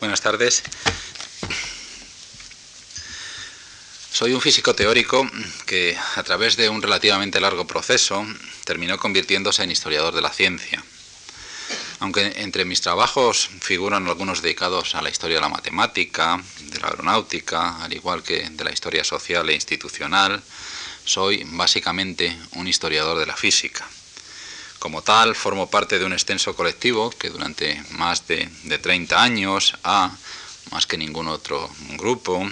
Buenas tardes. Soy un físico teórico que a través de un relativamente largo proceso terminó convirtiéndose en historiador de la ciencia. Aunque entre mis trabajos figuran algunos dedicados a la historia de la matemática, de la aeronáutica, al igual que de la historia social e institucional, soy básicamente un historiador de la física. Como tal, formo parte de un extenso colectivo que durante más de, 30 años ha, más que ningún otro grupo,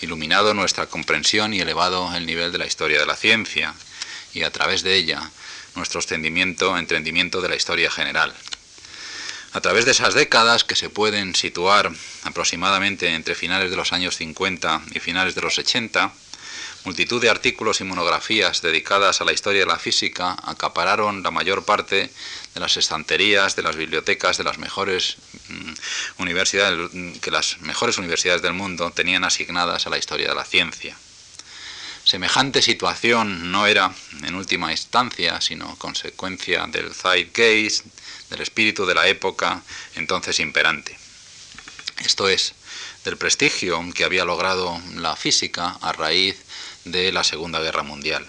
iluminado nuestra comprensión y elevado el nivel de la historia de la ciencia, y a través de ella nuestro extendimiento, entendimiento de la historia general. A través de esas décadas que se pueden situar aproximadamente entre finales de los años 50 y finales de los 80, Multitud de artículos y monografías dedicadas a la historia de la física acapararon la mayor parte de las estanterías de las bibliotecas de las mejores mm, universidades que las mejores universidades del mundo tenían asignadas a la historia de la ciencia. Semejante situación no era, en última instancia, sino consecuencia del zeitgeist, del espíritu de la época entonces imperante. Esto es, del prestigio que había logrado la física a raíz de la Segunda Guerra Mundial.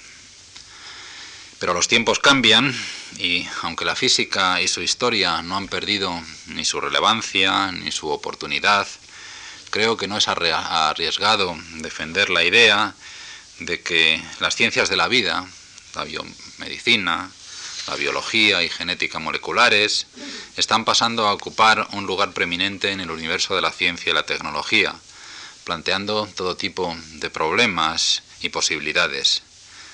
Pero los tiempos cambian y aunque la física y su historia no han perdido ni su relevancia ni su oportunidad, creo que no es arriesgado defender la idea de que las ciencias de la vida, la biomedicina, la biología y genética moleculares, están pasando a ocupar un lugar preeminente en el universo de la ciencia y la tecnología, planteando todo tipo de problemas y posibilidades,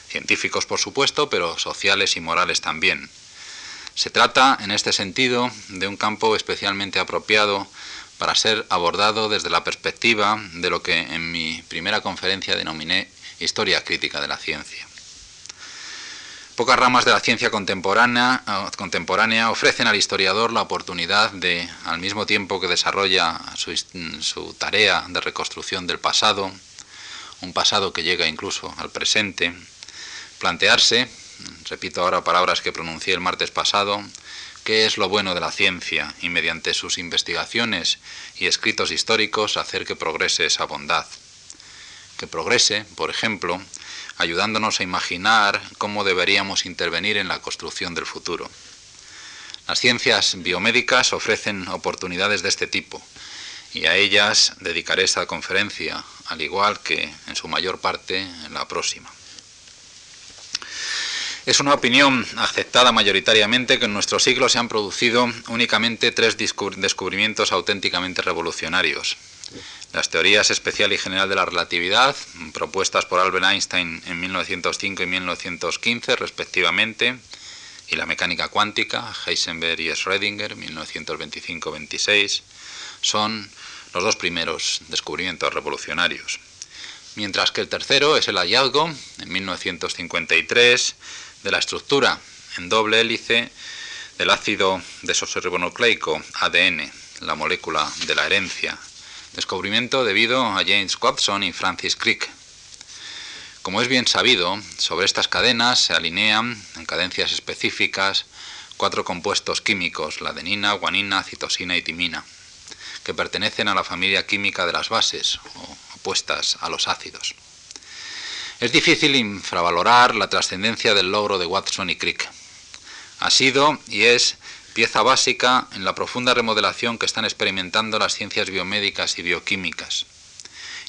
científicos por supuesto, pero sociales y morales también. Se trata, en este sentido, de un campo especialmente apropiado para ser abordado desde la perspectiva de lo que en mi primera conferencia denominé historia crítica de la ciencia. Pocas ramas de la ciencia contemporánea, contemporánea, ofrecen al historiador la oportunidad de, al mismo tiempo que desarrolla su, su tarea de reconstrucción del pasado, un pasado que llega incluso al presente, plantearse, repito ahora palabras que pronuncié el martes pasado, qué es lo bueno de la ciencia y mediante sus investigaciones y escritos históricos hacer que progrese esa bondad. Que progrese, por ejemplo, ayudándonos a imaginar cómo deberíamos intervenir en la construcción del futuro. Las ciencias biomédicas ofrecen oportunidades de este tipo y a ellas dedicaré esta conferencia, al igual que en su mayor parte en la próxima. Es una opinión aceptada mayoritariamente que en nuestro siglo se han producido únicamente tres descubrimientos auténticamente revolucionarios. Las teorías especial y general de la relatividad, propuestas por Albert Einstein en 1905 y 1915 respectivamente, y la mecánica cuántica, Heisenberg y Schrödinger, 1925-26, son los dos primeros descubrimientos revolucionarios. Mientras que el tercero es el hallazgo, en 1953, de la estructura en doble hélice del ácido desoxirribonucleico ADN, la molécula de la herencia, descubrimiento debido a James Watson y Francis Crick. Como es bien sabido, sobre estas cadenas se alinean en cadencias específicas cuatro compuestos químicos, la adenina, guanina, citosina y timina pertenecen a la familia química de las bases, o opuestas a los ácidos. Es difícil infravalorar la trascendencia del logro de Watson y Crick. Ha sido y es pieza básica en la profunda remodelación que están experimentando las ciencias biomédicas y bioquímicas.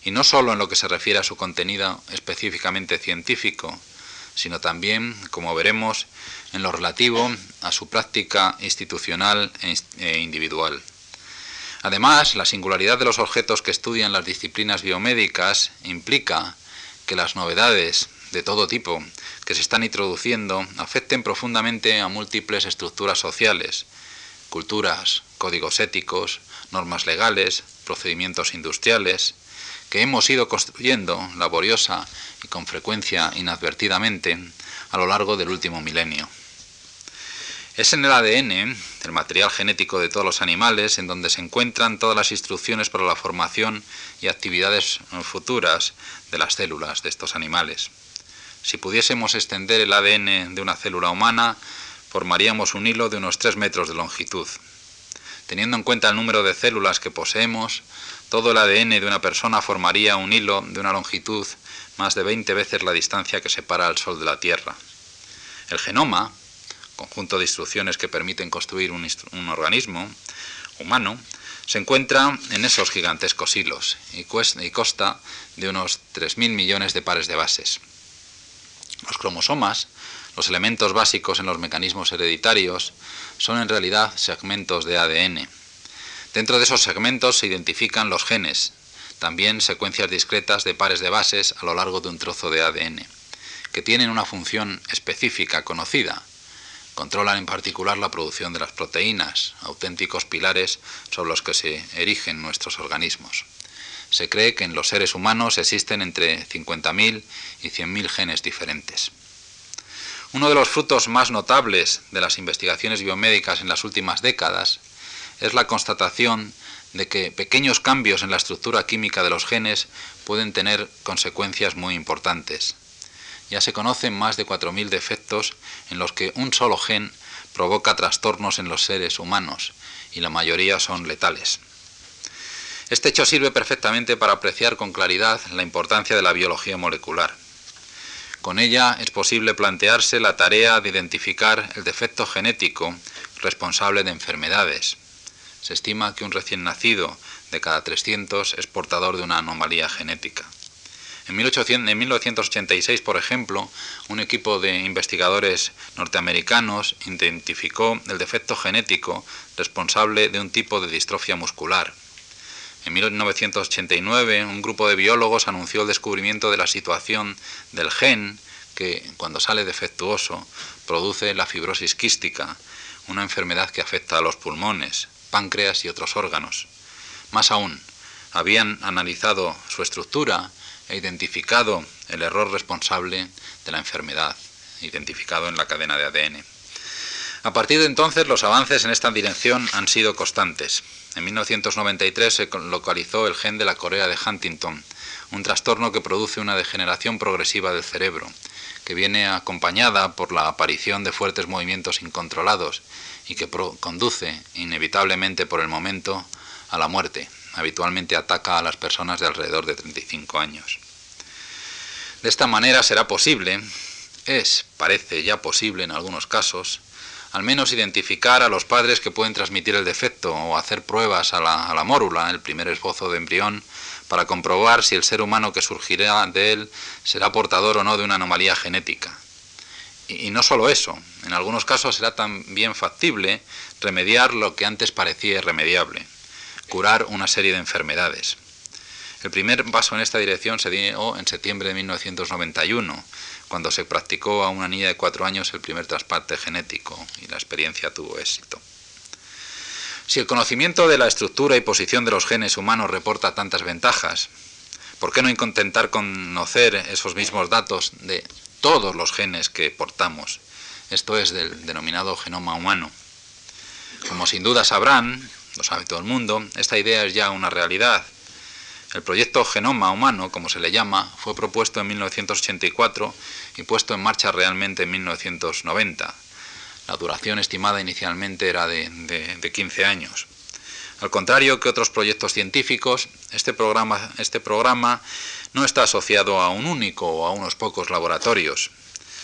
Y no solo en lo que se refiere a su contenido específicamente científico, sino también, como veremos, en lo relativo a su práctica institucional e individual. Además, la singularidad de los objetos que estudian las disciplinas biomédicas implica que las novedades de todo tipo que se están introduciendo afecten profundamente a múltiples estructuras sociales, culturas, códigos éticos, normas legales, procedimientos industriales, que hemos ido construyendo laboriosa y con frecuencia inadvertidamente a lo largo del último milenio. Es en el ADN, el material genético de todos los animales, en donde se encuentran todas las instrucciones para la formación y actividades futuras de las células de estos animales. Si pudiésemos extender el ADN de una célula humana, formaríamos un hilo de unos 3 metros de longitud. Teniendo en cuenta el número de células que poseemos, todo el ADN de una persona formaría un hilo de una longitud más de 20 veces la distancia que separa al Sol de la Tierra. El genoma, conjunto de instrucciones que permiten construir un, organismo humano, se encuentra en esos gigantescos hilos y, y consta de unos 3.000 millones de pares de bases. Los cromosomas, los elementos básicos en los mecanismos hereditarios, son en realidad segmentos de ADN. Dentro de esos segmentos se identifican los genes, también secuencias discretas de pares de bases a lo largo de un trozo de ADN, que tienen una función específica conocida. Controlan en particular la producción de las proteínas, auténticos pilares sobre los que se erigen nuestros organismos. Se cree que en los seres humanos existen entre 50.000 y 100.000 genes diferentes. Uno de los frutos más notables de las investigaciones biomédicas en las últimas décadas es la constatación de que pequeños cambios en la estructura química de los genes pueden tener consecuencias muy importantes. Ya se conocen más de 4.000 defectos en los que un solo gen provoca trastornos en los seres humanos y la mayoría son letales. Este hecho sirve perfectamente para apreciar con claridad la importancia de la biología molecular. Con ella es posible plantearse la tarea de identificar el defecto genético responsable de enfermedades. Se estima que un recién nacido de cada 300 es portador de una anomalía genética. En, 1986, por ejemplo, un equipo de investigadores norteamericanos identificó el defecto genético responsable de un tipo de distrofia muscular. En 1989, un grupo de biólogos anunció el descubrimiento de la situación del gen que, cuando sale defectuoso, produce la fibrosis quística, una enfermedad que afecta a los pulmones, páncreas y otros órganos. Más aún, habían analizado su estructura e identificado el error responsable de la enfermedad, identificado en la cadena de ADN. A partir de entonces, los avances en esta dirección han sido constantes. En 1993 se localizó el gen de la Corea de Huntington, un trastorno que produce una degeneración progresiva del cerebro, que viene acompañada por la aparición de fuertes movimientos incontrolados y que conduce inevitablemente por el momento a la muerte. Habitualmente ataca a las personas de alrededor de 35 años. De esta manera será posible, es, parece ya posible en algunos casos, al menos identificar a los padres que pueden transmitir el defecto o hacer pruebas a la, mórula, el primer esbozo de embrión, para comprobar si el ser humano que surgirá de él será portador o no de una anomalía genética. Y, y no solo eso, en algunos casos será también factible remediar lo que antes parecía irremediable, curar una serie de enfermedades. El primer paso en esta dirección se dio en septiembre de 1991, cuando se practicó a una niña de cuatro años el primer trasplante genético y la experiencia tuvo éxito. Si el conocimiento de la estructura y posición de los genes humanos reporta tantas ventajas, ¿por qué no intentar conocer esos mismos datos de todos los genes que portamos? Esto es del denominado genoma humano. Como sin duda sabrán, lo sabe todo el mundo, esta idea es ya una realidad el proyecto Genoma Humano, como se le llama, fue propuesto en 1984 y puesto en marcha realmente en 1990. La duración estimada inicialmente era de, 15 años. Al contrario que otros proyectos científicos, este programa, este programa no está asociado a un único o a unos pocos laboratorios.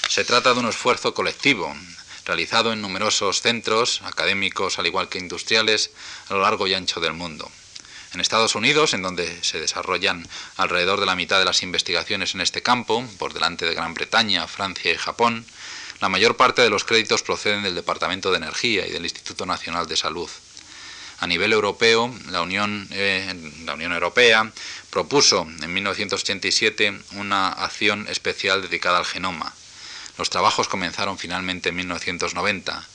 Se trata de un esfuerzo colectivo, realizado en numerosos centros académicos, al igual que industriales, a lo largo y ancho del mundo. En Estados Unidos, en donde se desarrollan alrededor de la mitad de las investigaciones en este campo, por delante de Gran Bretaña, Francia y Japón, la mayor parte de los créditos proceden del Departamento de Energía y del Instituto Nacional de Salud. A nivel europeo, la Unión, eh, la Unión Europea propuso en 1987 una acción especial dedicada al genoma. Los trabajos comenzaron finalmente en 1990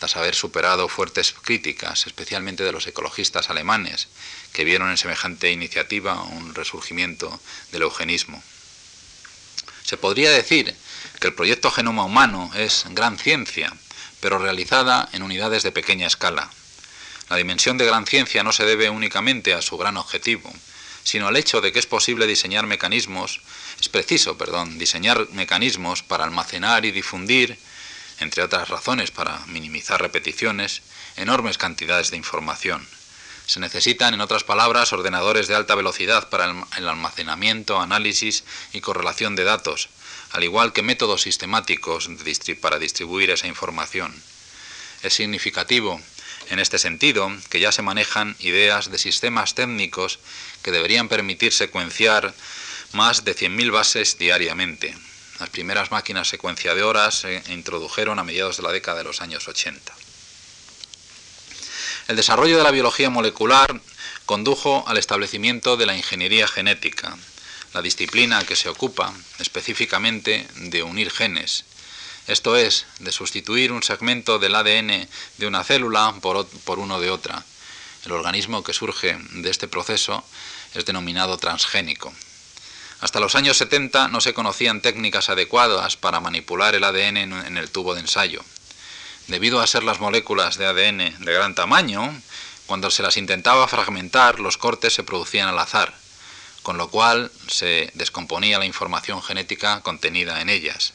tras haber superado fuertes críticas, especialmente de los ecologistas alemanes, que vieron en semejante iniciativa un resurgimiento del eugenismo. Se podría decir que el proyecto Genoma Humano es gran ciencia, pero realizada en unidades de pequeña escala. La dimensión de gran ciencia no se debe únicamente a su gran objetivo, sino al hecho de que es posible diseñar mecanismos, es preciso, perdón, diseñar mecanismos para almacenar y difundir entre otras razones para minimizar repeticiones, enormes cantidades de información. Se necesitan, en otras palabras, ordenadores de alta velocidad para el almacenamiento, análisis y correlación de datos, al igual que métodos sistemáticos para distribuir esa información. Es significativo, en este sentido, que ya se manejan ideas de sistemas técnicos que deberían permitir secuenciar más de 100.000 bases diariamente. Las primeras máquinas secuenciadoras se introdujeron a mediados de la década de los años 80. El desarrollo de la biología molecular condujo al establecimiento de la ingeniería genética, la disciplina que se ocupa específicamente de unir genes, esto es, de sustituir un segmento del ADN de una célula por, por, uno de otra. El organismo que surge de este proceso es denominado transgénico. Hasta los años 70 no se conocían técnicas adecuadas para manipular el ADN en el tubo de ensayo. Debido a ser las moléculas de ADN de gran tamaño, cuando se las intentaba fragmentar, los cortes se producían al azar, con lo cual se descomponía la información genética contenida en ellas,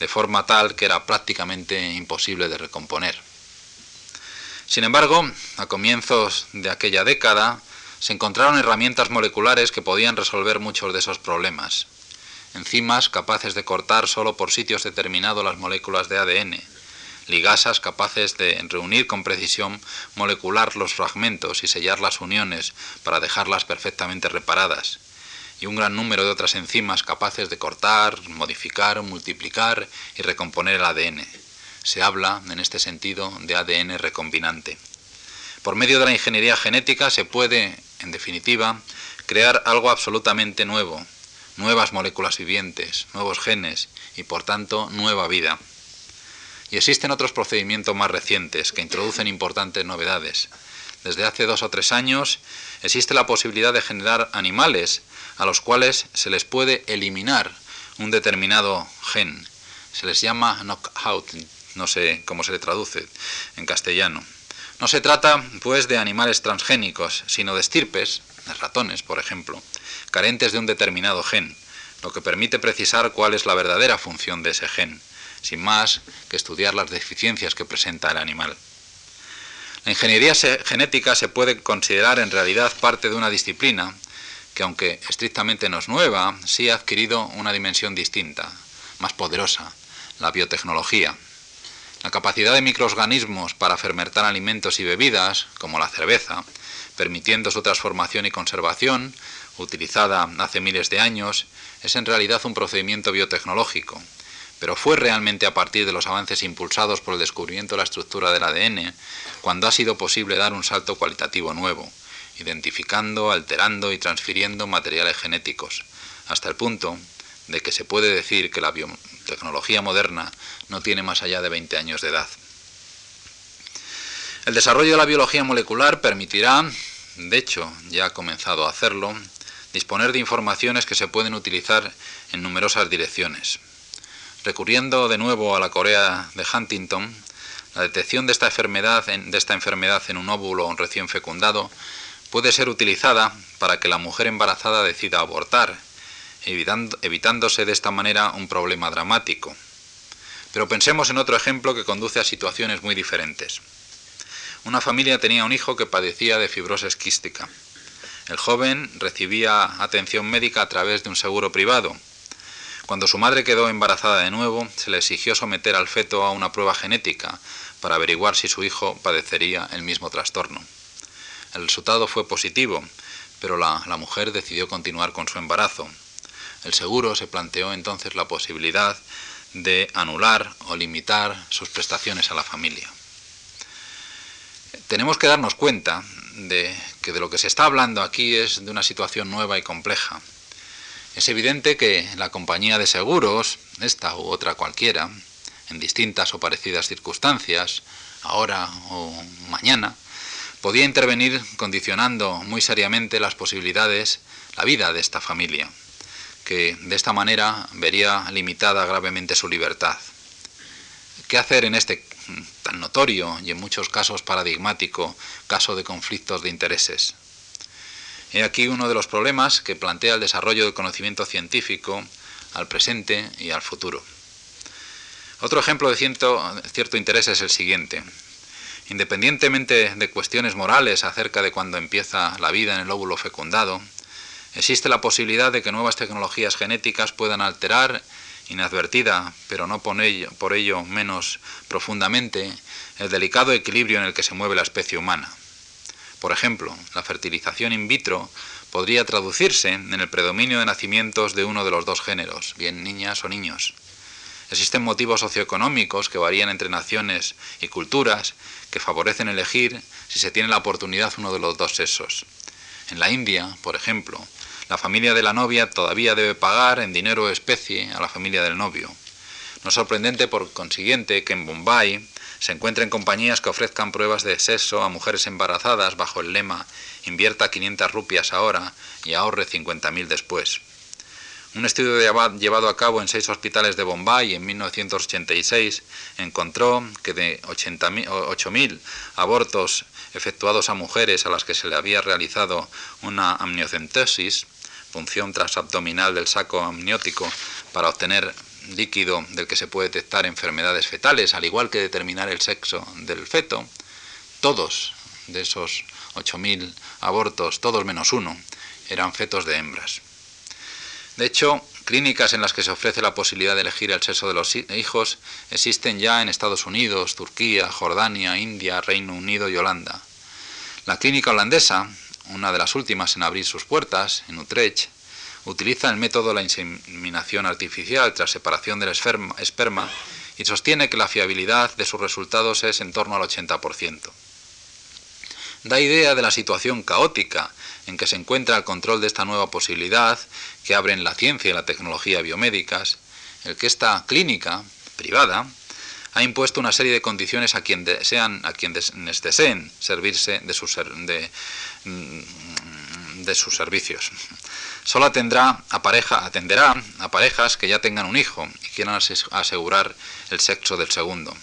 de forma tal que era prácticamente imposible de recomponer. Sin embargo, a comienzos de aquella década, se encontraron herramientas moleculares que podían resolver muchos de esos problemas. Enzimas capaces de cortar solo por sitios determinados las moléculas de ADN, ligasas capaces de reunir con precisión molecular los fragmentos y sellar las uniones para dejarlas perfectamente reparadas, y un gran número de otras enzimas capaces de cortar, modificar, multiplicar y recomponer el ADN. Se habla, en este sentido, de ADN recombinante. Por medio de la ingeniería genética se puede, en definitiva, crear algo absolutamente nuevo, nuevas moléculas vivientes, nuevos genes y por tanto nueva vida. Y existen otros procedimientos más recientes que introducen importantes novedades. Desde hace dos o tres años existe la posibilidad de generar animales a los cuales se les puede eliminar un determinado gen. Se les llama knockout, no sé cómo se le traduce en castellano. No se trata, pues, de animales transgénicos, sino de estirpes, de ratones, por ejemplo, carentes de un determinado gen, lo que permite precisar cuál es la verdadera función de ese gen, sin más que estudiar las deficiencias que presenta el animal. La ingeniería genética se puede considerar en realidad parte de una disciplina que, aunque estrictamente no es nueva, sí ha adquirido una dimensión distinta, más poderosa, la biotecnología, la capacidad de microorganismos para fermentar alimentos y bebidas, como la cerveza, permitiendo su transformación y conservación, utilizada hace miles de años, es en realidad un procedimiento biotecnológico, pero fue realmente a partir de los avances impulsados por el descubrimiento de la estructura del ADN cuando ha sido posible dar un salto cualitativo nuevo, identificando, alterando y transfiriendo materiales genéticos, hasta el punto de que se puede decir que la biotecnología moderna no tiene más allá de 20 años de edad. El desarrollo de la biología molecular permitirá, de hecho ya ha comenzado a hacerlo, disponer de informaciones que se pueden utilizar en numerosas direcciones. Recurriendo de nuevo a la Corea de Huntington, la detección de esta enfermedad en, de esta enfermedad en un óvulo recién fecundado puede ser utilizada para que la mujer embarazada decida abortar evitándose de esta manera un problema dramático. Pero pensemos en otro ejemplo que conduce a situaciones muy diferentes. Una familia tenía un hijo que padecía de fibrosis quística. El joven recibía atención médica a través de un seguro privado. Cuando su madre quedó embarazada de nuevo, se le exigió someter al feto a una prueba genética para averiguar si su hijo padecería el mismo trastorno. El resultado fue positivo, pero la, mujer decidió continuar con su embarazo. El seguro se planteó entonces la posibilidad de anular o limitar sus prestaciones a la familia. Tenemos que darnos cuenta de que de lo que se está hablando aquí es de una situación nueva y compleja. Es evidente que la compañía de seguros, esta u otra cualquiera, en distintas o parecidas circunstancias, ahora o mañana, podía intervenir condicionando muy seriamente las posibilidades, la vida de esta familia que de esta manera vería limitada gravemente su libertad. ¿Qué hacer en este tan notorio y en muchos casos paradigmático caso de conflictos de intereses? He aquí uno de los problemas que plantea el desarrollo del conocimiento científico al presente y al futuro. Otro ejemplo de cierto, interés es el siguiente. Independientemente de cuestiones morales acerca de cuándo empieza la vida en el óvulo fecundado, existe la posibilidad de que nuevas tecnologías genéticas puedan alterar, inadvertida, pero no por ello, por ello menos profundamente, el delicado equilibrio en el que se mueve la especie humana. Por ejemplo, la fertilización in vitro podría traducirse en el predominio de nacimientos de uno de los dos géneros, bien niñas o niños. Existen motivos socioeconómicos que varían entre naciones y culturas que favorecen elegir si se tiene la oportunidad uno de los dos sexos. En la India, por ejemplo, la familia de la novia todavía debe pagar en dinero o especie a la familia del novio. No es sorprendente, por consiguiente, que en Bombay se encuentren compañías que ofrezcan pruebas de sexo a mujeres embarazadas bajo el lema invierta 500 rupias ahora y ahorre 50.000 después. Un estudio llevado a cabo en seis hospitales de Bombay en 1986 encontró que de 8.000 abortos efectuados a mujeres a las que se le había realizado una amniocentesis, función transabdominal del saco amniótico para obtener líquido del que se puede detectar enfermedades fetales, al igual que determinar el sexo del feto, todos de esos 8.000 abortos, todos menos uno, eran fetos de hembras. De hecho, clínicas en las que se ofrece la posibilidad de elegir el sexo de los hijos existen ya en Estados Unidos, Turquía, Jordania, India, Reino Unido y Holanda. La clínica holandesa, una de las últimas en abrir sus puertas, en Utrecht, utiliza el método de la inseminación artificial tras separación del esperma y sostiene que la fiabilidad de sus resultados es en torno al 80%. Da idea de la situación caótica en que se encuentra el control de esta nueva posibilidad que abren la ciencia y la tecnología biomédicas, el que esta clínica privada ha impuesto una serie de condiciones a quien a quienes deseen servirse de sus, de, de sus servicios. Solo a atenderá a parejas que ya tengan un hijo y quieran asegurar el sexo del segundo.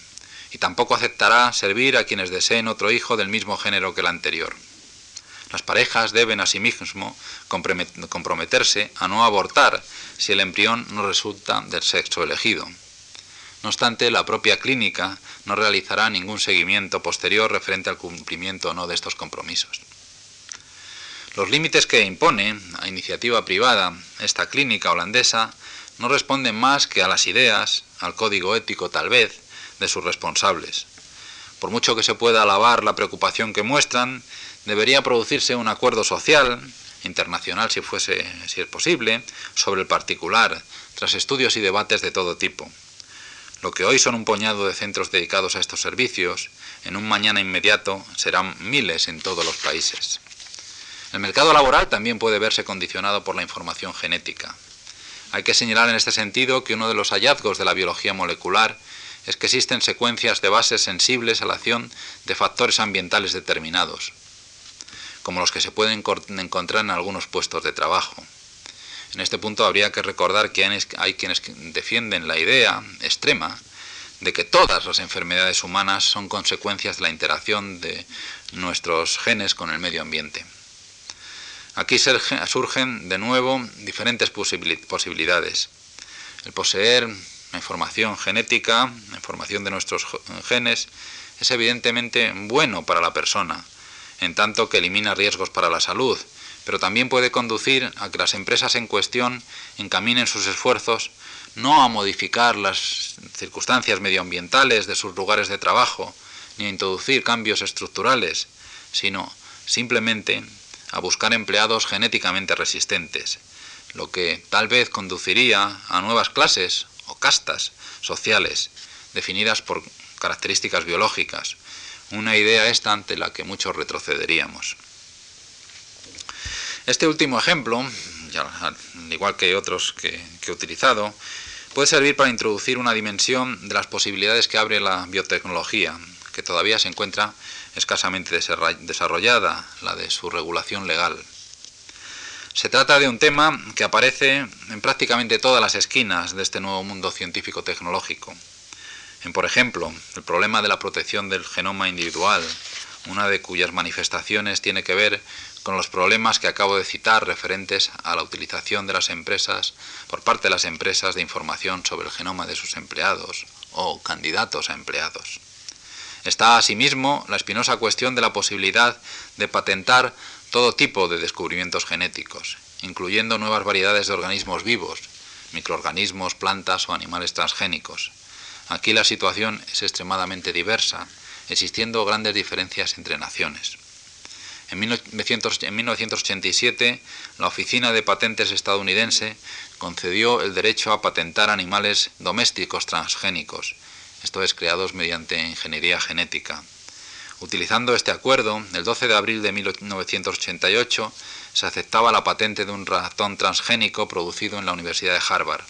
Y tampoco aceptará servir a quienes deseen otro hijo del mismo género que el anterior. Las parejas deben asimismo comprometerse a no abortar si el embrión no resulta del sexo elegido. No obstante, la propia clínica no realizará ningún seguimiento posterior referente al cumplimiento o no de estos compromisos. Los límites que impone a iniciativa privada esta clínica holandesa no responden más que a las ideas, al código ético tal vez, de sus responsables. Por mucho que se pueda alabar la preocupación que muestran, debería producirse un acuerdo social, internacional si fuese, si es posible, sobre el particular, tras estudios y debates de todo tipo. Lo que hoy son un puñado de centros dedicados a estos servicios, en un mañana inmediato serán miles en todos los países. El mercado laboral también puede verse condicionado por la información genética. Hay que señalar en este sentido que uno de los hallazgos de la biología molecular es que existen secuencias de bases sensibles a la acción de factores ambientales determinados, como los que se pueden encontrar en algunos puestos de trabajo. En este punto habría que recordar que hay quienes defienden la idea extrema de que todas las enfermedades humanas son consecuencias de la interacción de nuestros genes con el medio ambiente. Aquí surgen de nuevo diferentes posibilidades. El poseer información genética, información de nuestros genes, es evidentemente bueno para la persona, en tanto que elimina riesgos para la salud, pero también puede conducir a que las empresas en cuestión encaminen sus esfuerzos no a modificar las circunstancias medioambientales de sus lugares de trabajo, ni a introducir cambios estructurales, sino simplemente a buscar empleados genéticamente resistentes, lo que tal vez conduciría a nuevas clases o castas sociales definidas por características biológicas, una idea esta ante la que muchos retrocederíamos. Este último ejemplo, al igual que otros que, que he utilizado, puede servir para introducir una dimensión de las posibilidades que abre la biotecnología, que todavía se encuentra escasamente desarrollada, la de su regulación legal. Se trata de un tema que aparece en prácticamente todas las esquinas de este nuevo mundo científico-tecnológico. En, por ejemplo, el problema de la protección del genoma individual, una de cuyas manifestaciones tiene que ver con los problemas que acabo de citar referentes a la utilización de las empresas por parte de las empresas de información sobre el genoma de sus empleados o candidatos a empleados. Está asimismo la espinosa cuestión de la posibilidad de patentar todo tipo de descubrimientos genéticos, incluyendo nuevas variedades de organismos vivos, microorganismos, plantas o animales transgénicos. Aquí la situación es extremadamente diversa, existiendo grandes diferencias entre naciones. En, 1987, la Oficina de Patentes estadounidense concedió el derecho a patentar animales domésticos transgénicos, esto es, creados mediante ingeniería genética. Utilizando este acuerdo, el 12 de abril de 1988 se aceptaba la patente de un ratón transgénico producido en la Universidad de Harvard.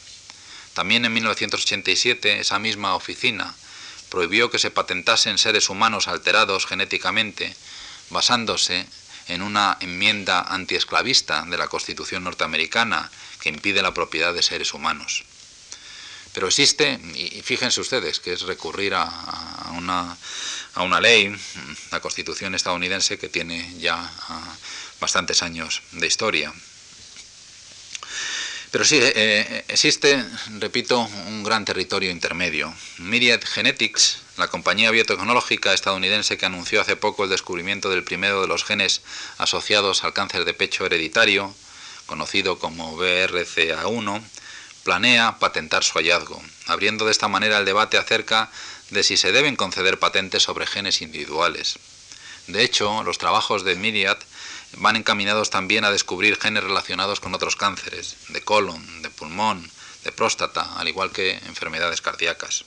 También en 1987 esa misma oficina prohibió que se patentasen seres humanos alterados genéticamente basándose en una enmienda antiesclavista de la Constitución norteamericana que impide la propiedad de seres humanos. Pero existe, y fíjense ustedes, que es recurrir a, una, a una, ley, la Constitución estadounidense, que tiene ya ah, bastantes años de historia. Pero sí, eh, eh, existe, repito, un gran territorio intermedio. Myriad Genetics, la compañía biotecnológica estadounidense que anunció hace poco el descubrimiento del primero de los genes asociados al cáncer de pecho hereditario, conocido como BRCA1, planea patentar su hallazgo, abriendo de esta manera el debate acerca de si se deben conceder patentes sobre genes individuales. De hecho, los trabajos de Myriad van encaminados también a descubrir genes relacionados con otros cánceres, de colon, de pulmón, de próstata, al igual que enfermedades cardíacas.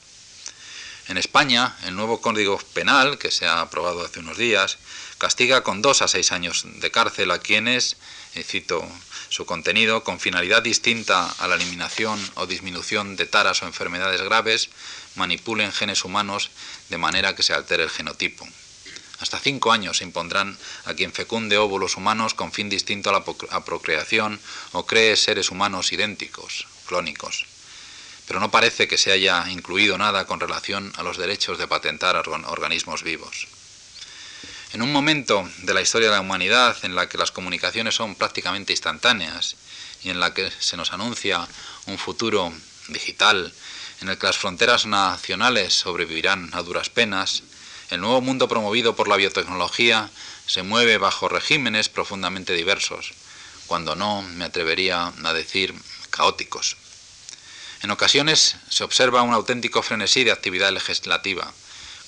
En España, el nuevo Código Penal, que se ha aprobado hace unos días, castiga con dos a seis años de cárcel a quienes, y cito su contenido, con finalidad distinta a la eliminación o disminución de taras o enfermedades graves, manipulen genes humanos de manera que se altere el genotipo. Hasta cinco años se impondrán a quien fecunde óvulos humanos con fin distinto a la procreación o cree seres humanos idénticos, clónicos. Pero no parece que se haya incluido nada con relación a los derechos de patentar organismos vivos. En un momento de la historia de la humanidad en la que las comunicaciones son prácticamente instantáneas y en la que se nos anuncia un futuro digital, en el que las fronteras nacionales sobrevivirán a duras penas, el nuevo mundo promovido por la biotecnología se mueve bajo regímenes profundamente diversos, cuando no me atrevería a decir caóticos. En ocasiones se observa un auténtico frenesí de actividad legislativa,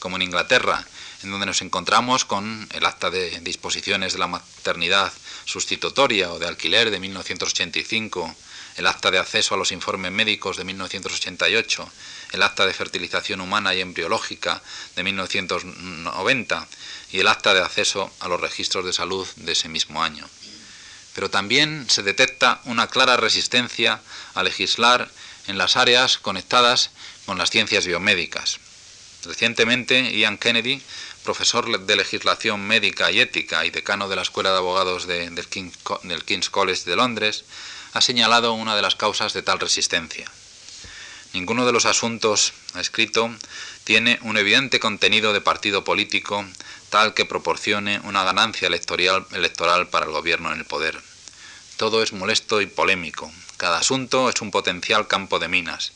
como en Inglaterra, en donde nos encontramos con el acta de disposiciones de la maternidad sustitutoria o de alquiler de 1985, el acta de acceso a los informes médicos de 1988, el acta de fertilización humana y embriológica de 1990 y el acta de acceso a los registros de salud de ese mismo año. Pero también se detecta una clara resistencia a legislar en las áreas conectadas con las ciencias biomédicas. Recientemente, Ian Kennedy, profesor de legislación médica y ética y decano de la Escuela de Abogados del, King's College de Londres, ha señalado una de las causas de tal resistencia. Ninguno de los asuntos, ha escrito, tiene un evidente contenido de partido político tal que proporcione una ganancia electoral para el gobierno en el poder. Todo es molesto y polémico. Cada asunto es un potencial campo de minas.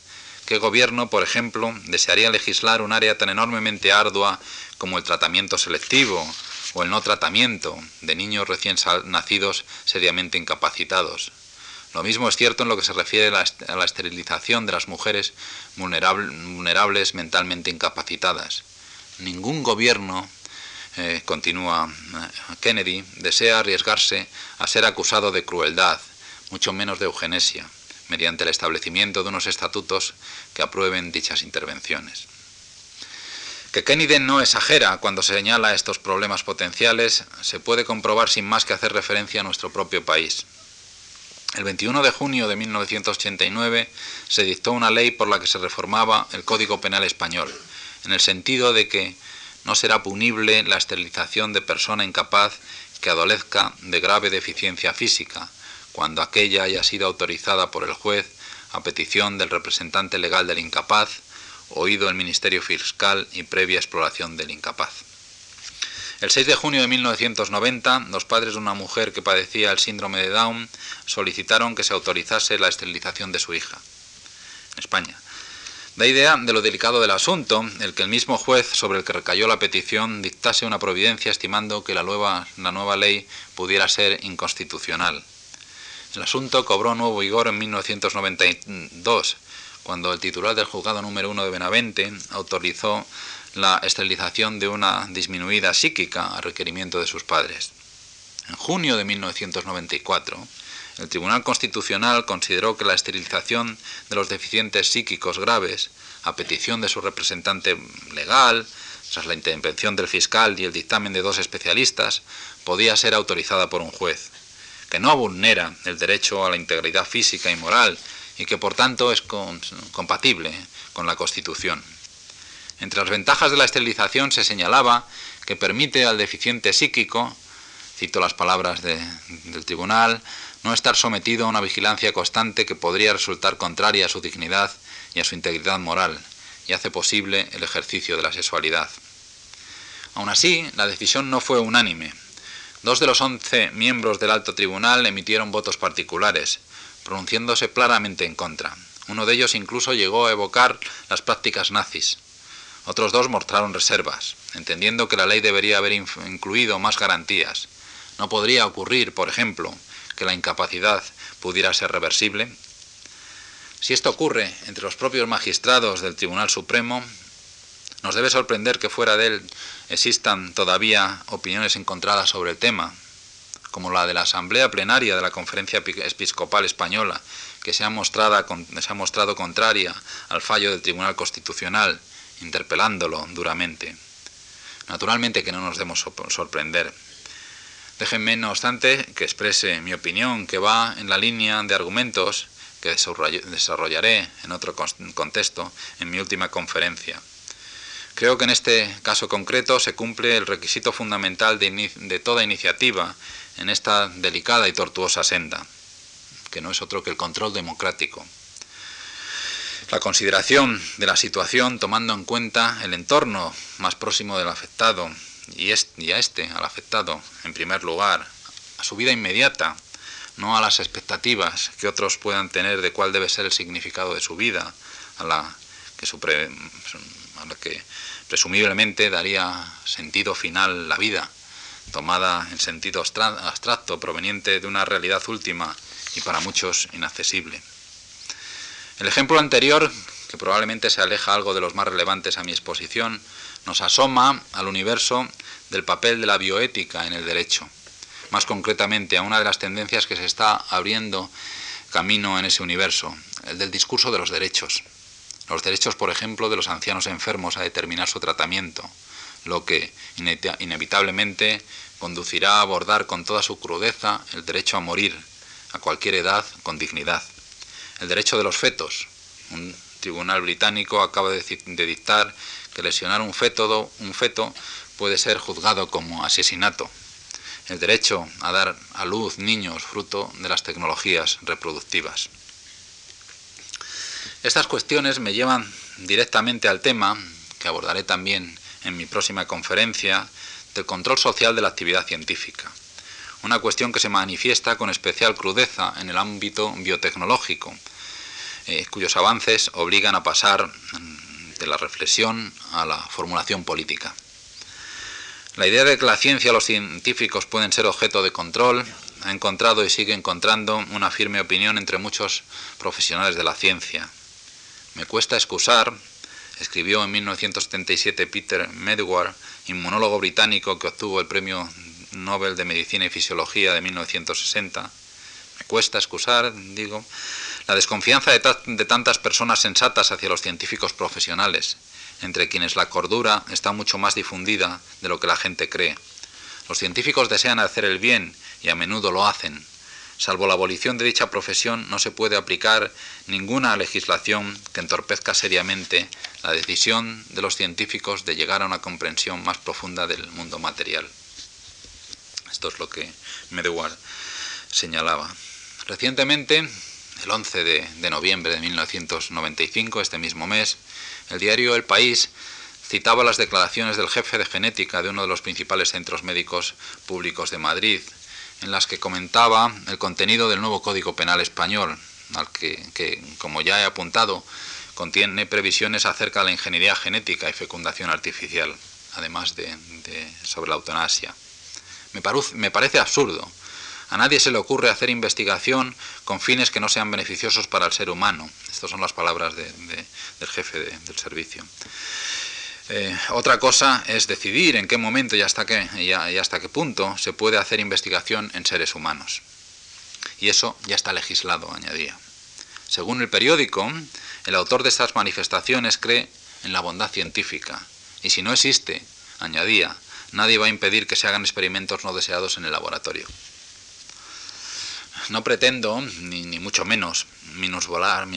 ¿Qué gobierno, por ejemplo, desearía legislar un área tan enormemente ardua como el tratamiento selectivo o el no tratamiento de niños recién nacidos seriamente incapacitados? Lo mismo es cierto en lo que se refiere a la esterilización de las mujeres vulnerables mentalmente incapacitadas. Ningún gobierno, eh, continúa eh, Kennedy, desea arriesgarse a ser acusado de crueldad, mucho menos de eugenesia, mediante el establecimiento de unos estatutos que aprueben dichas intervenciones. Que Kennedy no exagera cuando señala estos problemas potenciales se puede comprobar sin más que hacer referencia a nuestro propio país. El 21 de junio de 1989 se dictó una ley por la que se reformaba el Código Penal español, en el sentido de que no será punible la esterilización de persona incapaz que adolezca de grave deficiencia física, cuando aquella haya sido autorizada por el juez a petición del representante legal del incapaz, oído el Ministerio Fiscal y previa exploración del incapaz. El 6 de junio de 1990, los padres de una mujer que padecía el síndrome de Down solicitaron que se autorizase la esterilización de su hija. En España. Da idea de lo delicado del asunto el que el mismo juez sobre el que recayó la petición dictase una providencia estimando que la nueva, la nueva ley pudiera ser inconstitucional. El asunto cobró nuevo vigor en 1992, cuando el titular del juzgado número 1 de Benavente autorizó la esterilización de una disminuida psíquica a requerimiento de sus padres. En junio de 1994, el Tribunal Constitucional consideró que la esterilización de los deficientes psíquicos graves, a petición de su representante legal, tras la intervención del fiscal y el dictamen de dos especialistas, podía ser autorizada por un juez, que no vulnera el derecho a la integridad física y moral y que por tanto es compatible con la Constitución. Entre las ventajas de la esterilización se señalaba que permite al deficiente psíquico, cito las palabras del tribunal, no estar sometido a una vigilancia constante que podría resultar contraria a su dignidad y a su integridad moral, y hace posible el ejercicio de la sexualidad. Aún así, la decisión no fue unánime. Dos de los once miembros del alto tribunal emitieron votos particulares, pronunciándose claramente en contra. Uno de ellos incluso llegó a evocar las prácticas nazis. Otros dos mostraron reservas, entendiendo que la ley debería haber incluido más garantías. No podría ocurrir, por ejemplo, que la incapacidad pudiera ser reversible. Si esto ocurre entre los propios magistrados del Tribunal Supremo, nos debe sorprender que fuera de él existan todavía opiniones encontradas sobre el tema, como la de la Asamblea Plenaria de la Conferencia Episcopal Española, que se ha, mostrado, se ha mostrado contraria al fallo del Tribunal Constitucional interpelándolo duramente. Naturalmente que no nos debemos sorprender. Déjenme, no obstante, que exprese mi opinión, que va en la línea de argumentos que desarrollaré en otro contexto en mi última conferencia. Creo que en este caso concreto se cumple el requisito fundamental de, de toda iniciativa en esta delicada y tortuosa senda, que no es otro que el control democrático. La consideración de la situación tomando en cuenta el entorno más próximo del afectado y, a este, al afectado, en primer lugar, a su vida inmediata, no a las expectativas que otros puedan tener de cuál debe ser el significado de su vida, a la que, a la que presumiblemente daría sentido final la vida, tomada en sentido abstracto, proveniente de una realidad última y para muchos inaccesible. El ejemplo anterior, que probablemente se aleja algo de los más relevantes a mi exposición, nos asoma al universo del papel de la bioética en el derecho, más concretamente a una de las tendencias que se está abriendo camino en ese universo, el del discurso de los derechos. Los derechos, por ejemplo, de los ancianos enfermos a determinar su tratamiento, lo que inevitablemente conducirá a abordar con toda su crudeza el derecho a morir a cualquier edad con dignidad el derecho de los fetos. Un tribunal británico acaba de, dictar que lesionar un feto, un feto puede ser juzgado como asesinato. El derecho a dar a luz niños fruto de las tecnologías reproductivas. Estas cuestiones me llevan directamente al tema, que abordaré también en mi próxima conferencia, del control social de la actividad científica. Una cuestión que se manifiesta con especial crudeza en el ámbito biotecnológico, eh, cuyos avances obligan a pasar de la reflexión a la formulación política. La idea de que la ciencia o los científicos pueden ser objeto de control ha encontrado y sigue encontrando una firme opinión entre muchos profesionales de la ciencia. Me cuesta excusar, escribió en 1977 Peter Medward, inmunólogo británico que obtuvo el Premio Nobel de Medicina y Fisiología de 1960. Me cuesta excusar, digo, la desconfianza de, tantas personas sensatas hacia los científicos profesionales, entre quienes la cordura está mucho más difundida de lo que la gente cree. Los científicos desean hacer el bien y a menudo lo hacen. Salvo la abolición de dicha profesión, no se puede aplicar ninguna legislación que entorpezca seriamente la decisión de los científicos de llegar a una comprensión más profunda del mundo material. Esto es lo que Medewar señalaba. Recientemente, el 11 de, noviembre de 1995, este mismo mes, el diario El País citaba las declaraciones del jefe de genética de uno de los principales centros médicos públicos de Madrid, en las que comentaba el contenido del nuevo Código Penal español, al que, como ya he apuntado, contiene previsiones acerca de la ingeniería genética y fecundación artificial, además de, sobre la eutanasia. Me, me parece absurdo. A nadie se le ocurre hacer investigación con fines que no sean beneficiosos para el ser humano. Estas son las palabras del jefe del servicio. Eh, otra cosa es decidir en qué momento y hasta qué, y hasta qué punto se puede hacer investigación en seres humanos. Y eso ya está legislado, añadía. Según el periódico, el autor de estas manifestaciones cree en la bondad científica. Y si no existe, añadía, nadie va a impedir que se hagan experimentos no deseados en el laboratorio. No pretendo, ni, mucho menos, minusvalorar,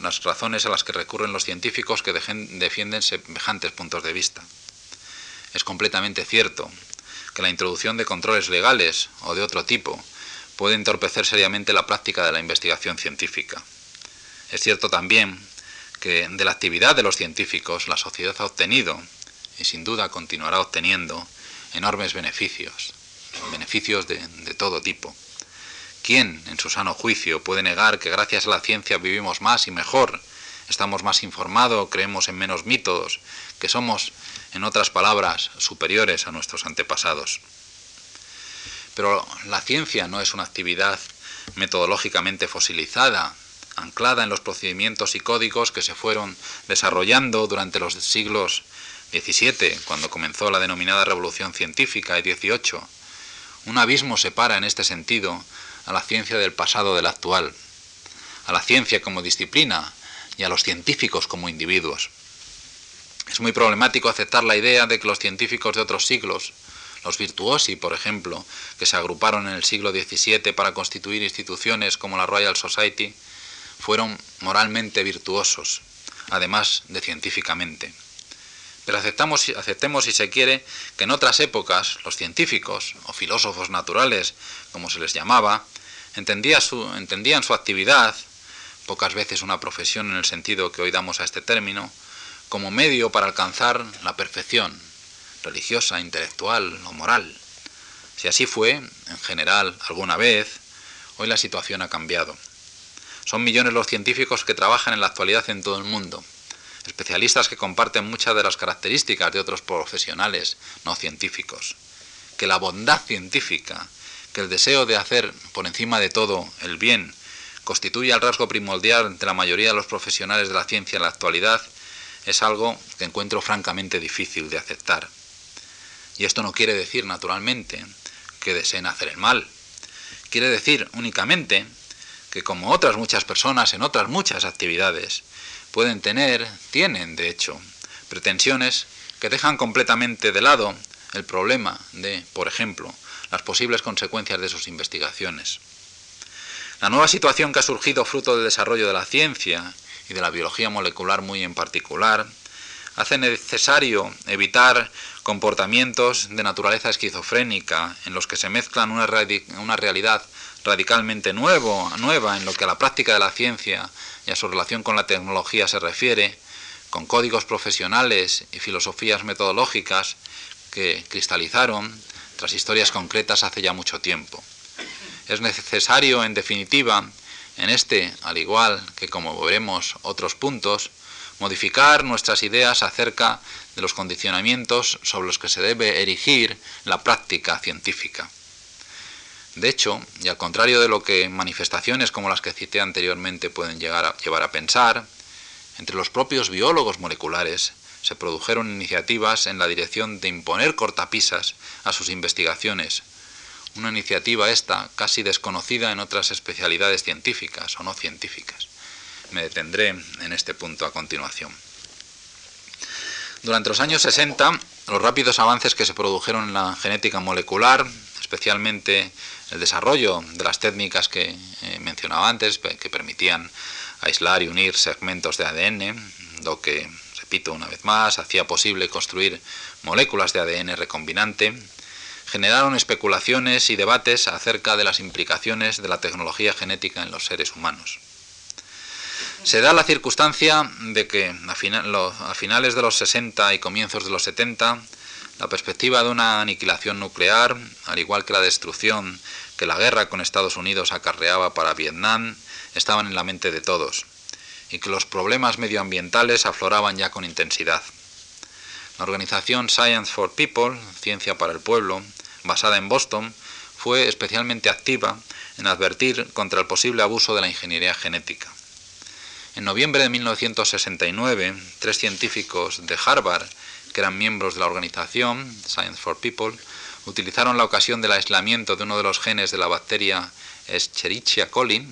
las razones a las que recurren los científicos que defienden semejantes puntos de vista. Es completamente cierto que la introducción de controles legales o de otro tipo puede entorpecer seriamente la práctica de la investigación científica. Es cierto también que de la actividad de los científicos la sociedad ha obtenido, y sin duda continuará obteniendo, enormes beneficios, beneficios de todo tipo. ¿Quién, en su sano juicio, puede negar que gracias a la ciencia vivimos más y mejor, estamos más informados, creemos en menos mitos, que somos, en otras palabras, superiores a nuestros antepasados? Pero la ciencia no es una actividad metodológicamente fosilizada, anclada en los procedimientos y códigos que se fueron desarrollando durante los siglos XVII, cuando comenzó la denominada Revolución Científica, y XVIII. Un abismo separa en este sentido a la ciencia del pasado del actual, a la ciencia como disciplina y a los científicos como individuos. Es muy problemático aceptar la idea de que los científicos de otros siglos, los virtuosi, por ejemplo, que se agruparon en el siglo XVII para constituir instituciones como la Royal Society, fueron moralmente virtuosos, además de científicamente. Pero aceptamos, aceptemos, si se quiere, que en otras épocas los científicos, o filósofos naturales, como se les llamaba, entendían su actividad, pocas veces una profesión en el sentido que hoy damos a este término, como medio para alcanzar la perfección religiosa, intelectual o moral. Si así fue, en general, alguna vez, hoy la situación ha cambiado. Son millones los científicos que trabajan en la actualidad en todo el mundo, especialistas que comparten muchas de las características de otros profesionales no científicos, que la bondad científica, que el deseo de hacer por encima de todo el bien, constituye el rasgo primordial de la mayoría de los profesionales de la ciencia en la actualidad, es algo que encuentro francamente difícil de aceptar. Y esto no quiere decir, naturalmente, que deseen hacer el mal. Quiere decir únicamente que como otras muchas personas en otras muchas actividades, pueden tener, tienen de hecho, pretensiones que dejan completamente de lado el problema de, por ejemplo, las posibles consecuencias de sus investigaciones. La nueva situación que ha surgido fruto del desarrollo de la ciencia y de la biología molecular muy en particular, hace necesario evitar comportamientos de naturaleza esquizofrénica en los que se mezclan una, una realidad radicalmente nuevo, nueva en lo que a la práctica de la ciencia y a su relación con la tecnología se refiere, con códigos profesionales y filosofías metodológicas que cristalizaron tras historias concretas hace ya mucho tiempo. Es necesario, en definitiva, en este, al igual que como veremos otros puntos, modificar nuestras ideas acerca de los condicionamientos sobre los que se debe erigir la práctica científica. De hecho, y al contrario de lo que manifestaciones como las que cité anteriormente pueden llegar a, llevar a pensar, entre los propios biólogos moleculares se produjeron iniciativas en la dirección de imponer cortapisas a sus investigaciones, una iniciativa esta casi desconocida en otras especialidades científicas o no científicas. Me detendré en este punto a continuación. Durante los años 60, los rápidos avances que se produjeron en la genética molecular, especialmente el desarrollo de las técnicas que eh, mencionaba antes, que permitían aislar y unir segmentos de ADN, lo que, repito una vez más, hacía posible construir moléculas de ADN recombinante, generaron especulaciones y debates acerca de las implicaciones de la tecnología genética en los seres humanos. Se da la circunstancia de que a, finales de los 60 y comienzos de los 70 la perspectiva de una aniquilación nuclear, al igual que la destrucción que la guerra con Estados Unidos acarreaba para Vietnam, estaban en la mente de todos. Y que los problemas medioambientales afloraban ya con intensidad. La organización Science for People, Ciencia para el Pueblo, basada en Boston, fue especialmente activa en advertir contra el posible abuso de la ingeniería genética. En noviembre de 1969, tres científicos de Harvard, que eran miembros de la organización Science for People, utilizaron la ocasión del aislamiento de uno de los genes de la bacteria Escherichia coli,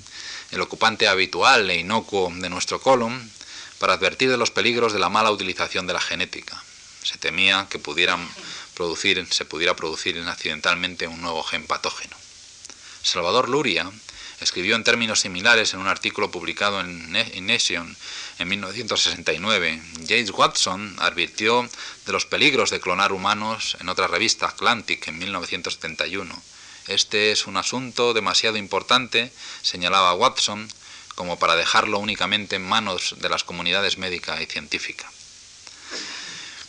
el ocupante habitual e inocuo de nuestro colon, para advertir de los peligros de la mala utilización de la genética. Se temía que pudieran producir, se pudiera producir accidentalmente un nuevo gen patógeno. Salvador Luria escribió en términos similares en un artículo publicado en Nation en 1969. James Watson advirtió de los peligros de clonar humanos en otra revista, Atlantic, en 1971. Este es un asunto demasiado importante, señalaba Watson, como para dejarlo únicamente en manos de las comunidades médica y científica.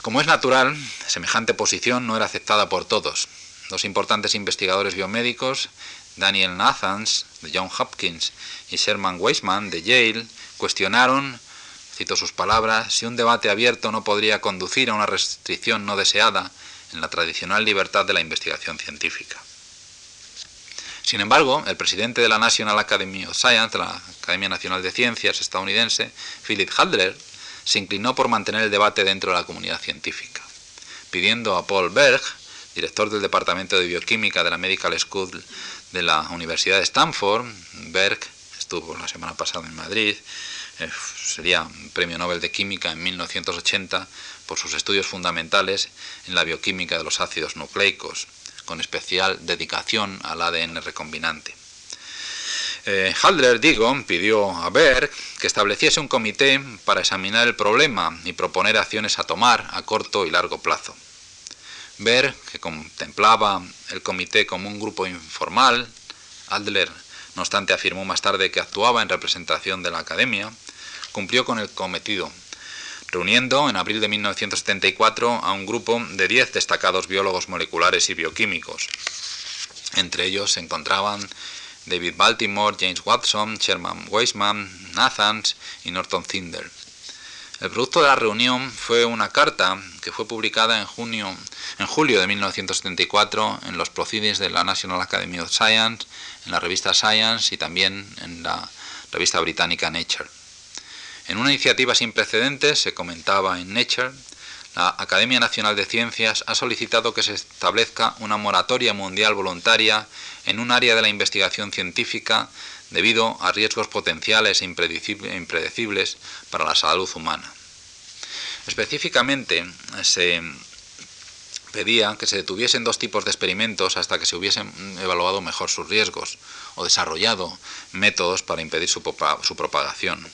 Como es natural, semejante posición no era aceptada por todos. Dos importantes investigadores biomédicos, Daniel Nathans, de John Hopkins, y Sherman Weisman, de Yale, cuestionaron, cito sus palabras, si un debate abierto no podría conducir a una restricción no deseada en la tradicional libertad de la investigación científica. Sin embargo, el presidente de la National Academy of Science, la Academia Nacional de Ciencias estadounidense, Philip Hadler, se inclinó por mantener el debate dentro de la comunidad científica, pidiendo a Paul Berg, director del Departamento de Bioquímica de la Medical School de la Universidad de Stanford, Berg estuvo la semana pasada en Madrid, eh, sería premio Nobel de Química en 1980 por sus estudios fundamentales en la bioquímica de los ácidos nucleicos, con especial dedicación al ADN recombinante. Eh, pidió a Berg que estableciese un comité para examinar el problema y proponer acciones a tomar a corto y largo plazo. Berg, que contemplaba el comité como un grupo informal, Adler, no obstante, afirmó más tarde que actuaba en representación de la academia, cumplió con el cometido, reuniendo en abril de 1974 a un grupo de 10 destacados biólogos moleculares y bioquímicos. Entre ellos se encontraban David Baltimore, James Watson, Sherman Weisman, Nathans y Norton Cinder. El producto de la reunión fue una carta que fue publicada en, junio, en julio de 1974 en los Proceedings de la National Academy of Science, en la revista Science y también en la revista británica Nature. En una iniciativa sin precedentes, se comentaba en Nature, la Academia Nacional de Ciencias ha solicitado que se establezca una moratoria mundial voluntaria en un área de la investigación científica debido a riesgos potenciales e impredecibles para la salud humana. Específicamente se pedía que se detuviesen dos tipos de experimentos hasta que se hubiesen evaluado mejor sus riesgos o desarrollado métodos para impedir su, su propagación.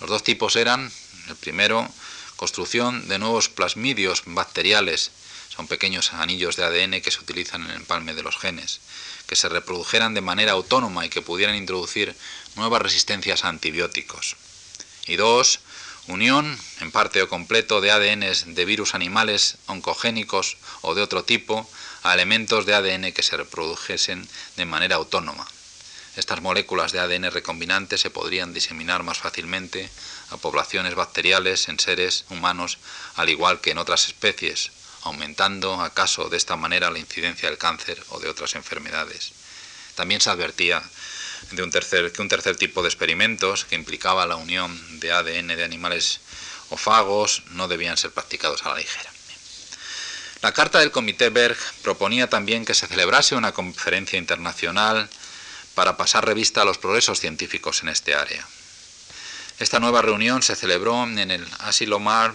Los dos tipos eran, el primero, construcción de nuevos plasmidios bacteriales, son pequeños anillos de ADN que se utilizan en el empalme de los genes, que se reprodujeran de manera autónoma y que pudieran introducir nuevas resistencias a antibióticos. Y dos, unión, en parte o completo, de ADN de virus animales oncogénicos o de otro tipo a elementos de ADN que se reprodujesen de manera autónoma. Estas moléculas de ADN recombinantes se podrían diseminar más fácilmente a poblaciones bacteriales en seres humanos, al igual que en otras especies, aumentando acaso de esta manera la incidencia del cáncer o de otras enfermedades. También se advertía de un tercer, que un tercer tipo de experimentos que implicaba la unión de ADN de animales o fagos no debían ser practicados a la ligera. La carta del Comité Berg proponía también que se celebrase una conferencia internacional para pasar revista a los progresos científicos en este área. Esta nueva reunión se celebró en el Asilomar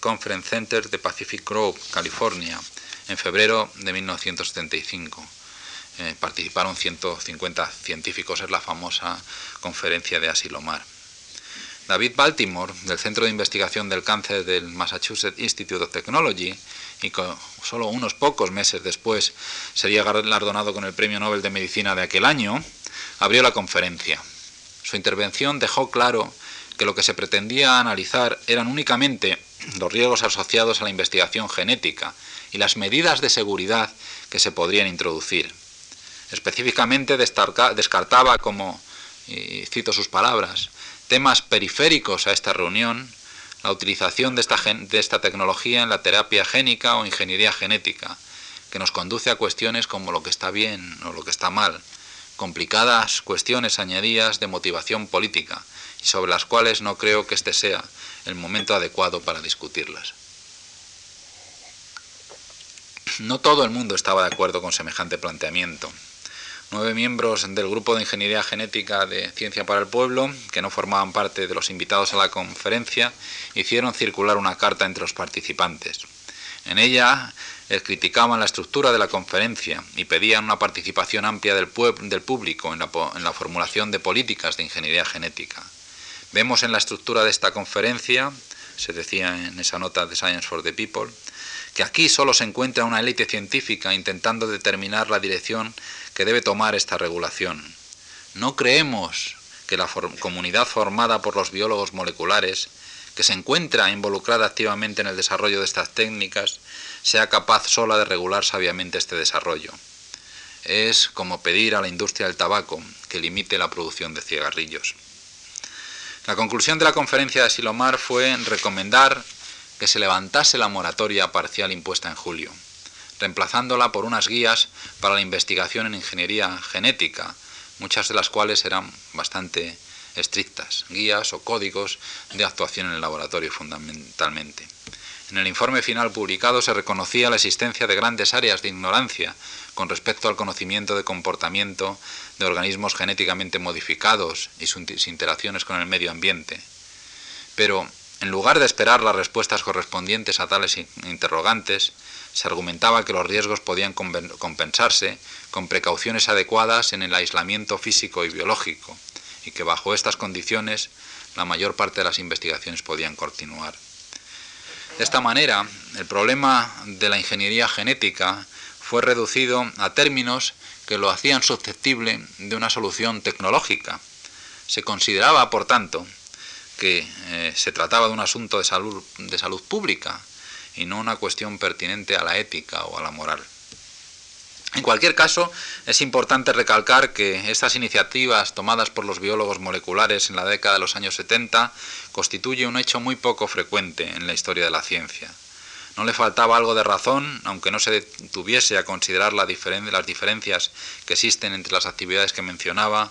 Conference Center de Pacific Grove, California, en febrero de 1975. Eh, participaron 150 científicos en la famosa conferencia de Asilomar. David Baltimore, del Centro de Investigación del Cáncer del Massachusetts Institute of Technology, y que solo unos pocos meses después sería galardonado con el Premio Nobel de Medicina de aquel año, abrió la conferencia. Su intervención dejó claro que lo que se pretendía analizar eran únicamente los riesgos asociados a la investigación genética y las medidas de seguridad que se podrían introducir. Específicamente descartaba como, y cito sus palabras, Temas periféricos a esta reunión, la utilización de esta, de esta tecnología en la terapia génica o ingeniería genética, que nos conduce a cuestiones como lo que está bien o lo que está mal, complicadas cuestiones añadidas de motivación política, y sobre las cuales no creo que este sea el momento adecuado para discutirlas. No todo el mundo estaba de acuerdo con semejante planteamiento. Nueve miembros del grupo de Ingeniería Genética de Ciencia para el Pueblo, que no formaban parte de los invitados a la conferencia, hicieron circular una carta entre los participantes. En ella eh, criticaban la estructura de la conferencia y pedían una participación amplia del, público en la formulación de políticas de ingeniería genética. Vemos en la estructura de esta conferencia, se decía en esa nota de Science for the People, que aquí solo se encuentra una élite científica intentando determinar la dirección que debe tomar esta regulación. No creemos que la comunidad formada por los biólogos moleculares, que se encuentra involucrada activamente en el desarrollo de estas técnicas, sea capaz sola de regular sabiamente este desarrollo. Es como pedir a la industria del tabaco que limite la producción de cigarrillos. La conclusión de la conferencia de Silomar fue recomendar que se levantase la moratoria parcial impuesta en julio reemplazándola por unas guías para la investigación en ingeniería genética, muchas de las cuales eran bastante estrictas, guías o códigos de actuación en el laboratorio fundamentalmente. En el informe final publicado se reconocía la existencia de grandes áreas de ignorancia con respecto al conocimiento de comportamiento de organismos genéticamente modificados y sus interacciones con el medio ambiente. Pero, en lugar de esperar las respuestas correspondientes a tales interrogantes, se argumentaba que los riesgos podían compensarse con precauciones adecuadas en el aislamiento físico y biológico, y que bajo estas condiciones la mayor parte de las investigaciones podían continuar. De esta manera, el problema de la ingeniería genética fue reducido a términos que lo hacían susceptible de una solución tecnológica. Se consideraba, por tanto, que eh, se trataba de un asunto de salud, de salud pública y no una cuestión pertinente a la ética o a la moral. En cualquier caso, es importante recalcar que estas iniciativas tomadas por los biólogos moleculares en la década de los años 70 constituye un hecho muy poco frecuente en la historia de la ciencia. No le faltaba algo de razón, aunque no se detuviese a considerar las diferencias que existen entre las actividades que mencionaba,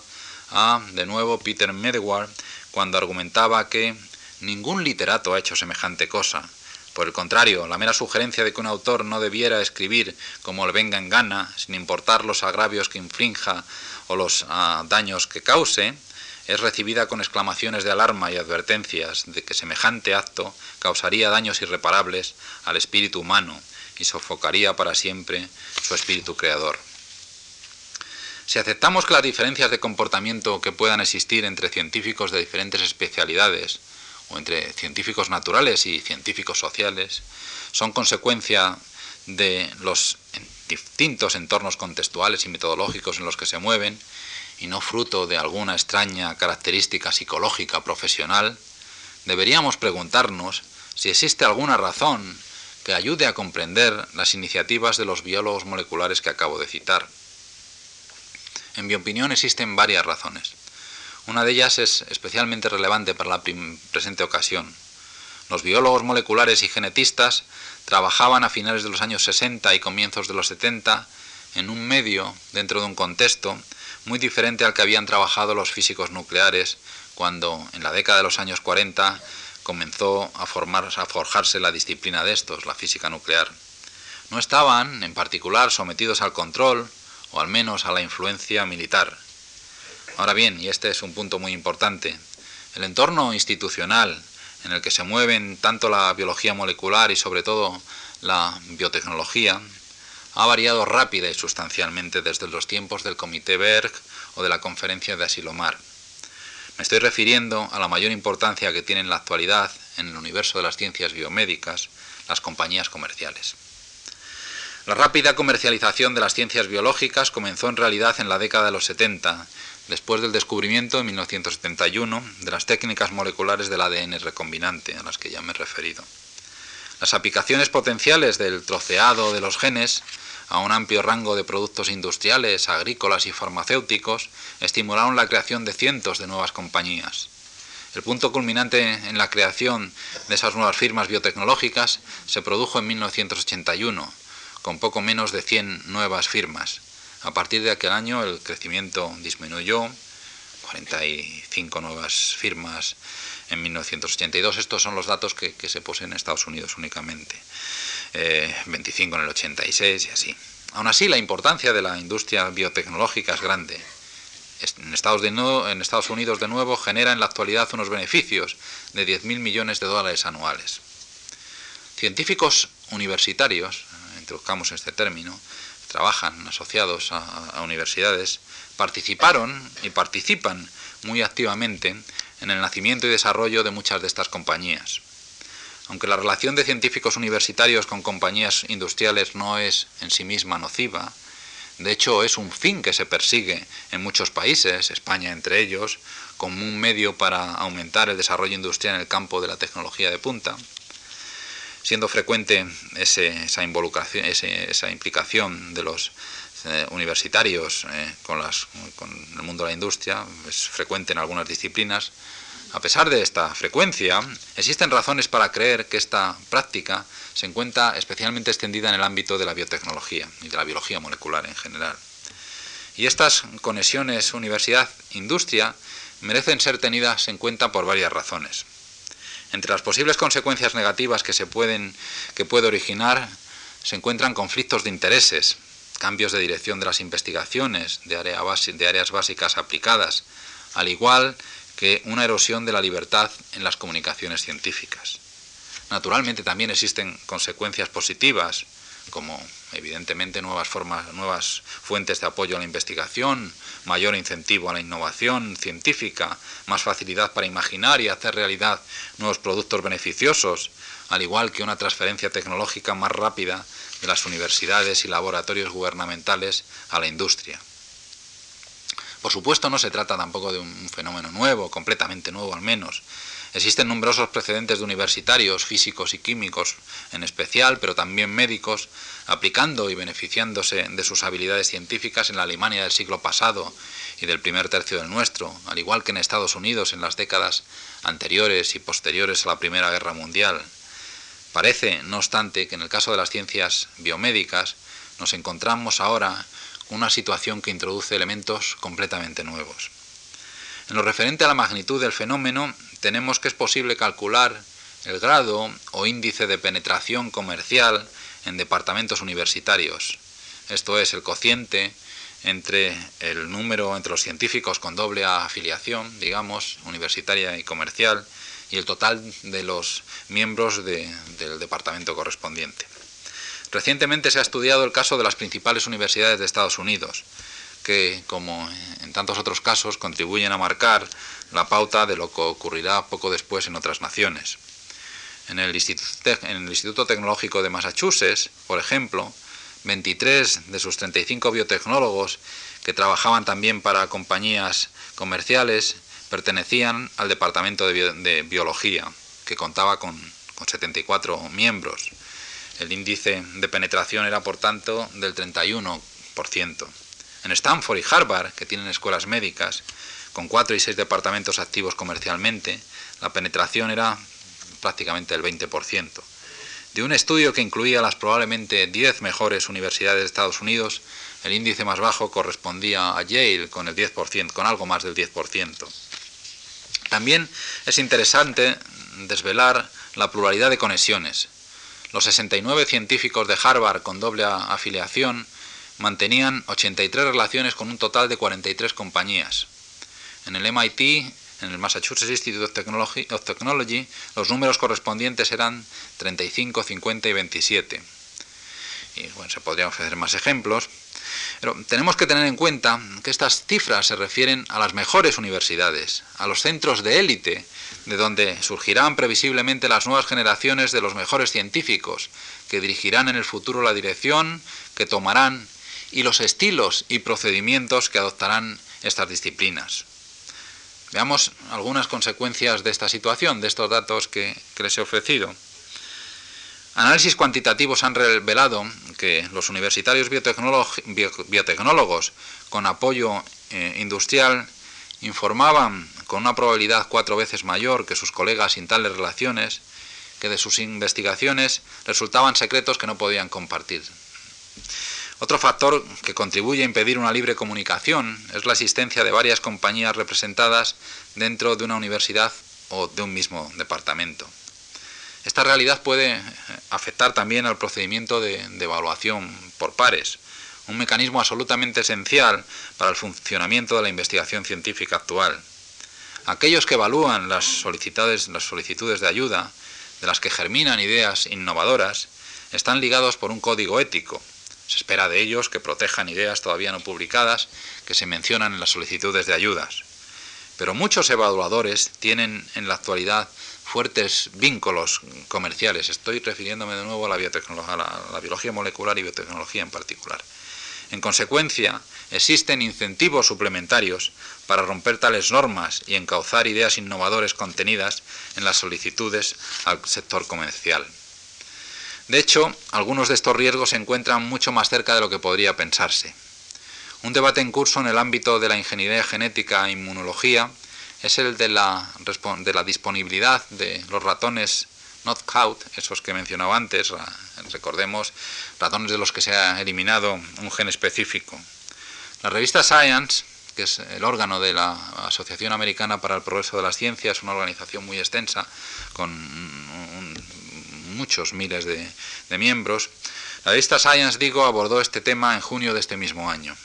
a, de nuevo, Peter Medewar, cuando argumentaba que ningún literato ha hecho semejante cosa, por el contrario, la mera sugerencia de que un autor no debiera escribir como le venga en gana, sin importar los agravios que infrinja o los ah, daños que cause, es recibida con exclamaciones de alarma y advertencias de que semejante acto causaría daños irreparables al espíritu humano y sofocaría para siempre su espíritu creador. Si aceptamos que las diferencias de comportamiento que puedan existir entre científicos de diferentes especialidades o entre científicos naturales y científicos sociales, son consecuencia de los distintos entornos contextuales y metodológicos en los que se mueven y no fruto de alguna extraña característica psicológica profesional, deberíamos preguntarnos si existe alguna razón que ayude a comprender las iniciativas de los biólogos moleculares que acabo de citar. En mi opinión existen varias razones. Una de ellas es especialmente relevante para la presente ocasión. Los biólogos moleculares y genetistas trabajaban a finales de los años 60 y comienzos de los 70 en un medio, dentro de un contexto, muy diferente al que habían trabajado los físicos nucleares cuando, en la década de los años 40, comenzó a, forjarse la disciplina de estos, la física nuclear. No estaban, en particular, sometidos al control, o al menos a la influencia militar. Ahora bien, y este es un punto muy importante, el entorno institucional en el que se mueven tanto la biología molecular y sobre todo la biotecnología ha variado rápida y sustancialmente desde los tiempos del Comité Berg o de la Conferencia de Asilomar. Me estoy refiriendo a la mayor importancia que tienen en la actualidad en el universo de las ciencias biomédicas las compañías comerciales. La rápida comercialización de las ciencias biológicas comenzó en realidad en la década de los 70 después del descubrimiento en 1971 de las técnicas moleculares del ADN recombinante a las que ya me he referido. Las aplicaciones potenciales del troceado de los genes a un amplio rango de productos industriales, agrícolas y farmacéuticos estimularon la creación de cientos de nuevas compañías. El punto culminante en la creación de esas nuevas firmas biotecnológicas se produjo en 1981, con poco menos de 100 nuevas firmas. A partir de aquel año el crecimiento disminuyó, 45 nuevas firmas en 1982. Estos son los datos que, se poseen en Estados Unidos únicamente. 25 eh, en el 86 y así. Aún así, la importancia de la industria biotecnológica es grande. En Estados, en Estados Unidos, de nuevo, genera en la actualidad unos beneficios de 10.000 millones de dólares anuales. Científicos universitarios, introduzcamos este término, trabajan asociados a universidades, participaron y participan muy activamente en el nacimiento y desarrollo de muchas de estas compañías. Aunque la relación de científicos universitarios con compañías industriales no es en sí misma nociva, de hecho es un fin que se persigue en muchos países, España entre ellos, como un medio para aumentar el desarrollo industrial en el campo de la tecnología de punta, siendo frecuente esa, involucración, esa implicación de los eh, universitarios eh, con, con el mundo de la industria, es frecuente en algunas disciplinas, a pesar de esta frecuencia, existen razones para creer que esta práctica se encuentra especialmente extendida en el ámbito de la biotecnología y de la biología molecular en general. Y estas conexiones universidad-industria merecen ser tenidas en cuenta por varias razones. Entre las posibles consecuencias negativas que se pueden que puede originar se encuentran conflictos de intereses, cambios de dirección de las investigaciones de, de áreas básicas aplicadas, al igual que una erosión de la libertad en las comunicaciones científicas. Naturalmente también existen consecuencias positivas, como evidentemente nuevas formas, nuevas fuentes de apoyo a la investigación, mayor incentivo a la innovación científica, más facilidad para imaginar y hacer realidad nuevos productos beneficiosos, al igual que una transferencia tecnológica más rápida de las universidades y laboratorios gubernamentales a la industria. Por supuesto no se trata tampoco de un fenómeno nuevo, completamente nuevo al menos. Existen numerosos precedentes de universitarios, físicos y químicos en especial, pero también médicos, aplicando y beneficiándose de sus habilidades científicas en la Alemania del siglo pasado y del primer tercio del nuestro, al igual que en Estados Unidos en las décadas anteriores y posteriores a la Primera Guerra Mundial. Parece, no obstante, que en el caso de las ciencias biomédicas nos encontramos ahora una situación que introduce elementos completamente nuevos. En lo referente a la magnitud del fenómeno, tenemos que es posible calcular el grado o índice de penetración comercial en departamentos universitarios. Esto es el cociente entre el número entre los científicos con doble afiliación, digamos, universitaria y comercial, y el total de los miembros del departamento correspondiente. Recientemente se ha estudiado el caso de las principales universidades de Estados Unidos, que, como en tantos otros casos, contribuyen a marcar la pauta de lo que ocurrirá poco después en otras naciones. En el, Instituto, Tecnológico de Massachusetts, por ejemplo, 23 de sus 35 biotecnólogos que trabajaban también para compañías comerciales pertenecían al Departamento de, Biología, que contaba con, 74 miembros. El índice de penetración era, por tanto, del 31%. En Stanford y Harvard, que tienen escuelas médicas, con 4 y 6 departamentos activos comercialmente, la penetración era prácticamente el 20%. De un estudio que incluía las probablemente 10 mejores universidades de Estados Unidos, el índice más bajo correspondía a Yale con el 10%, con algo más del 10%. También es interesante desvelar la pluralidad de conexiones. Los 69 científicos de Harvard con doble afiliación mantenían 83 relaciones con un total de 43 compañías. En el MIT, en el Massachusetts Institute of Technology, of Technology los números correspondientes eran 35, 50 y 27. Y bueno, se podrían ofrecer más ejemplos. Pero tenemos que tener en cuenta que estas cifras se refieren a las mejores universidades, a los centros de élite, de donde surgirán previsiblemente las nuevas generaciones de los mejores científicos, que dirigirán en el futuro la dirección que tomarán y los estilos y procedimientos que adoptarán estas disciplinas. Veamos algunas consecuencias de esta situación, de estos datos que, les he ofrecido. Análisis cuantitativos han revelado que los universitarios biotecnólogos con apoyo eh, industrial informaban con una probabilidad cuatro veces mayor que sus colegas sin tales relaciones, que de sus investigaciones resultaban secretos que no podían compartir. Otro factor que contribuye a impedir una libre comunicación es la existencia de varias compañías representadas dentro de una universidad o de un mismo departamento. Esta realidad puede afectar también al procedimiento de, evaluación por pares, un mecanismo absolutamente esencial para el funcionamiento de la investigación científica actual. Aquellos que evalúan las solicitudes, las solicitudes de ayuda, de las que germinan ideas innovadoras, están ligados por un código ético. Se espera de ellos que protejan ideas todavía no publicadas que se mencionan en las solicitudes de ayudas. Pero muchos evaluadores tienen en la actualidad fuertes vínculos comerciales. Estoy refiriéndome de nuevo a la, biotecnología, a la biología molecular y biotecnología en particular. En consecuencia, existen incentivos suplementarios para romper tales normas y encauzar ideas innovadoras contenidas en las solicitudes al sector comercial. De hecho, algunos de estos riesgos se encuentran mucho más cerca de lo que podría pensarse. Un debate en curso en el ámbito de la ingeniería genética e inmunología es el de la, disponibilidad de los ratones knockout, esos que mencionaba antes, recordemos, ratones de los que se ha eliminado un gen específico. La revista Science, que es el órgano de la Asociación Americana para el Progreso de las Ciencias, una organización muy extensa con muchos miles de, miembros, la revista Science, digo, abordó este tema en junio de este mismo año.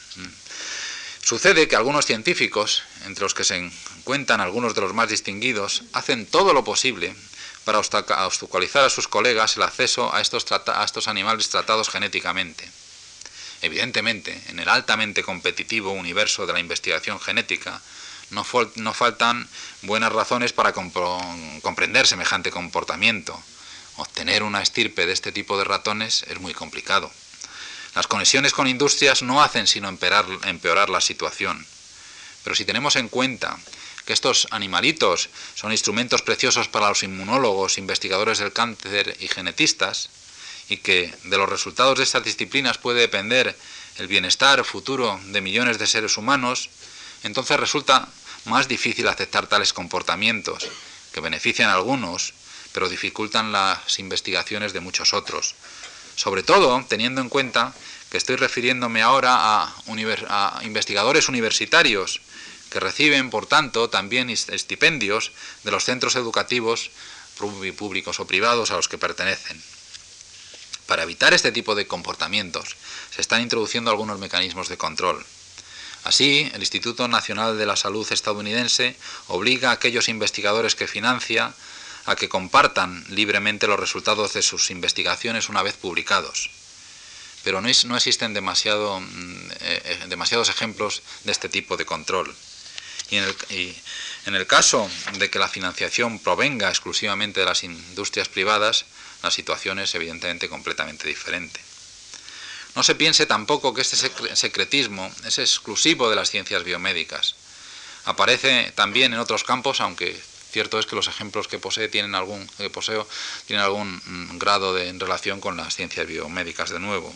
Sucede que algunos científicos, entre los que se encuentran algunos de los más distinguidos, hacen todo lo posible para obstaculizar a sus colegas el acceso a estos, a estos animales tratados genéticamente. Evidentemente, en el altamente competitivo universo de la investigación genética, no, no faltan buenas razones para comprender semejante comportamiento. Obtener una estirpe de este tipo de ratones es muy complicado. Las conexiones con industrias no hacen sino empeorar, la situación. Pero si tenemos en cuenta que estos animalitos son instrumentos preciosos para los inmunólogos, investigadores del cáncer y genetistas, y que de los resultados de estas disciplinas puede depender el bienestar futuro de millones de seres humanos, entonces resulta más difícil aceptar tales comportamientos, que benefician a algunos, pero dificultan las investigaciones de muchos otros, sobre todo teniendo en cuenta que estoy refiriéndome ahora a, investigadores universitarios que reciben, por tanto, también estipendios de los centros educativos públicos o privados a los que pertenecen. Para evitar este tipo de comportamientos se están introduciendo algunos mecanismos de control. Así, el Instituto Nacional de la Salud estadounidense obliga a aquellos investigadores que financia a que compartan libremente los resultados de sus investigaciones una vez publicados. Pero no, existen demasiado, mm, eh, eh, demasiados ejemplos de este tipo de control. Y en, el, y en el caso de que la financiación provenga exclusivamente de las industrias privadas, la situación es evidentemente completamente diferente. No se piense tampoco que este secretismo es exclusivo de las ciencias biomédicas. Aparece también en otros campos, aunque Cierto es que los ejemplos que posee tienen algún, poseo tienen algún mm, grado de relación con las ciencias biomédicas de nuevo.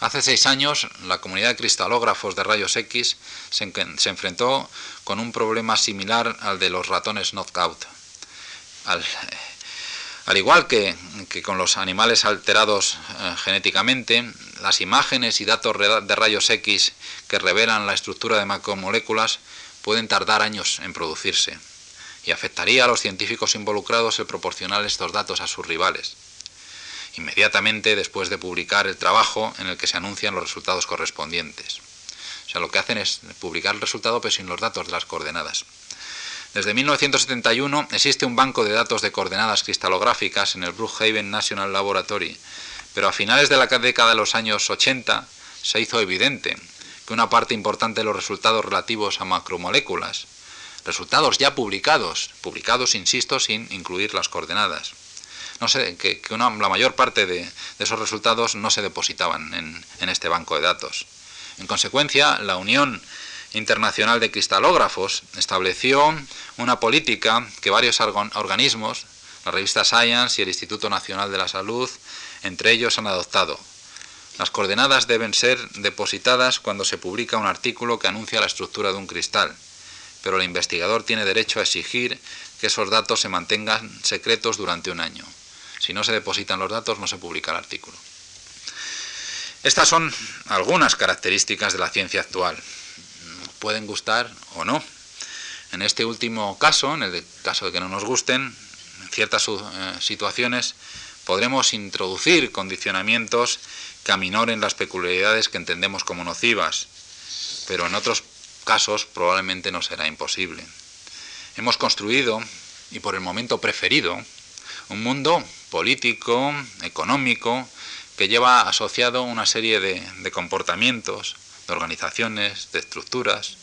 Hace seis años, la comunidad de cristalógrafos de rayos X se, enfrentó con un problema similar al de los ratones knockout. Al, al igual que, que, con los animales alterados eh, genéticamente, las imágenes y datos de rayos X que revelan la estructura de macromoléculas pueden tardar años en producirse y afectaría a los científicos involucrados el proporcionar estos datos a sus rivales, inmediatamente después de publicar el trabajo en el que se anuncian los resultados correspondientes. O sea, lo que hacen es publicar el resultado pero sin los datos de las coordenadas. Desde 1971 existe un banco de datos de coordenadas cristalográficas en el Brookhaven National Laboratory, pero a finales de la década de los años 80 se hizo evidente que una parte importante de los resultados relativos a macromoléculas resultados ya publicados, publicados, insisto, sin incluir las coordenadas. No sé, que, la mayor parte de, esos resultados no se depositaban en, en este banco de datos. En consecuencia, la Unión Internacional de Cristalógrafos estableció una política que varios organismos, la revista Science y el Instituto Nacional de la Salud, entre ellos han adoptado. Las coordenadas deben ser depositadas cuando se publica un artículo que anuncia la estructura de un cristal pero el investigador tiene derecho a exigir que esos datos se mantengan secretos durante un año. Si no se depositan los datos, no se publica el artículo. Estas son algunas características de la ciencia actual. Pueden gustar o no. En este último caso, en el caso de que no nos gusten, en ciertas eh, situaciones podremos introducir condicionamientos que aminoren las peculiaridades que entendemos como nocivas, pero en otros casos probablemente no será imposible. Hemos construido, y por el momento preferido, un mundo político, económico, que lleva asociado una serie de, comportamientos, de organizaciones, de estructuras,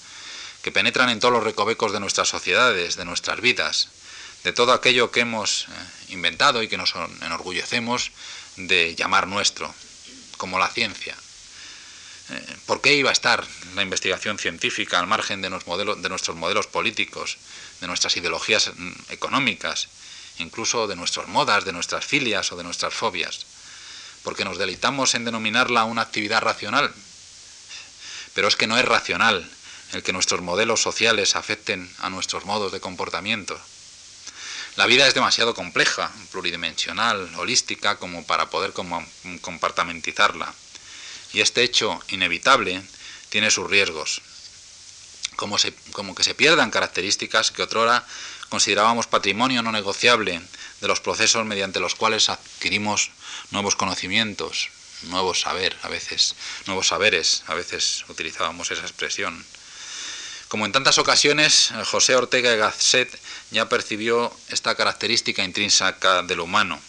que penetran en todos los recovecos de nuestras sociedades, de nuestras vidas, de todo aquello que hemos eh, inventado y que nos enorgullecemos de llamar nuestro, como la ciencia. Eh, ¿Por qué iba a estar la investigación científica al margen de, de nuestros modelos políticos, de nuestras ideologías mm, económicas, incluso de nuestras modas, de nuestras filias o de nuestras fobias? Porque nos deleitamos en denominarla una actividad racional. Pero es que no es racional el que nuestros modelos sociales afecten a nuestros modos de comportamiento. La vida es demasiado compleja, pluridimensional, holística, como para poder compartamentizarla. Y este hecho inevitable tiene sus riesgos. Como, que se pierdan características que otrora considerábamos patrimonio no negociable de los procesos mediante los cuales adquirimos nuevos conocimientos, nuevos saber, a veces, nuevos saberes, a veces utilizábamos esa expresión. Como en tantas ocasiones, José Ortega y Gasset ya percibió esta característica intrínseca del humano.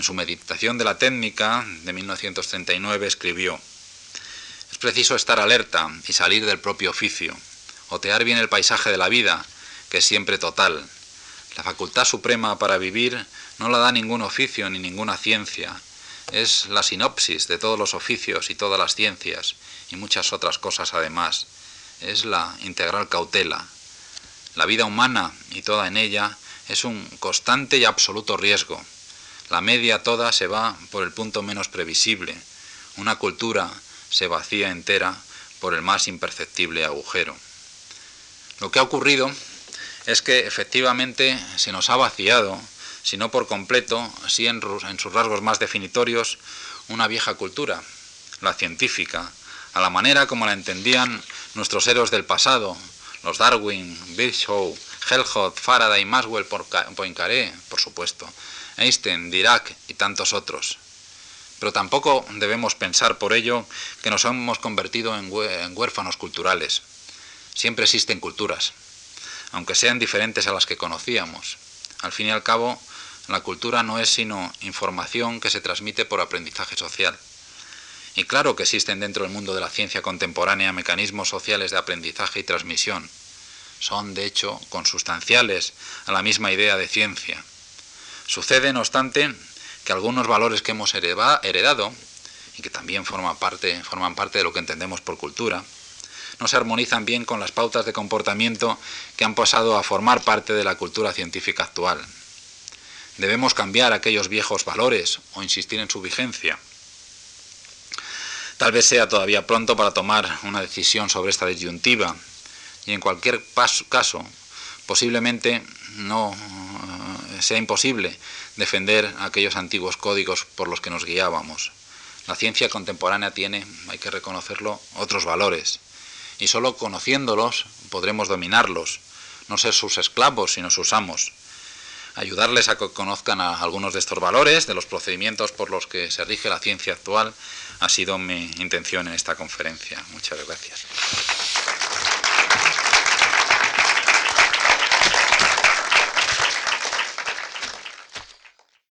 En su meditación de la técnica de 1939 escribió, es preciso estar alerta y salir del propio oficio, otear bien el paisaje de la vida, que es siempre total. La facultad suprema para vivir no la da ningún oficio ni ninguna ciencia, es la sinopsis de todos los oficios y todas las ciencias, y muchas otras cosas además es la integral cautela. La vida humana y toda en ella es un constante y absoluto riesgo. La media toda se va por el punto menos previsible. Una cultura se vacía entera por el más imperceptible agujero. Lo que ha ocurrido es que efectivamente se nos ha vaciado, si no por completo, si en, sus rasgos más definitorios, una vieja cultura, la científica, a la manera como la entendían nuestros héroes del pasado, los Darwin, Virchow, Helmholtz, Faraday, Maxwell, Poincaré, por supuesto, Einstein, Dirac y tantos otros. Pero tampoco debemos pensar por ello que nos hemos convertido en huérfanos culturales. Siempre existen culturas, aunque sean diferentes a las que conocíamos. Al fin y al cabo, la cultura no es sino información que se transmite por aprendizaje social. Y claro que existen dentro del mundo de la ciencia contemporánea mecanismos sociales de aprendizaje y transmisión. Son, de hecho, consustanciales a la misma idea de ciencia. Sucede, no obstante, que algunos valores que hemos heredado, y que también forman parte, forman parte de lo que entendemos por cultura, no se armonizan bien con las pautas de comportamiento que han pasado a formar parte de la cultura científica actual. Debemos cambiar aquellos viejos valores o insistir en su vigencia Tal vez sea todavía pronto para tomar una decisión sobre esta disyuntiva y en cualquier caso posiblemente no sea imposible defender aquellos antiguos códigos por los que nos guiábamos. La ciencia contemporánea tiene, hay que reconocerlo, otros valores y solo conociéndolos podremos dominarlos, no ser sus esclavos sino sus amos ayudarles a que conozcan algunos de estos valores, de los procedimientos por los que se rige la ciencia actual, ha sido mi intención en esta conferencia. Muchas gracias.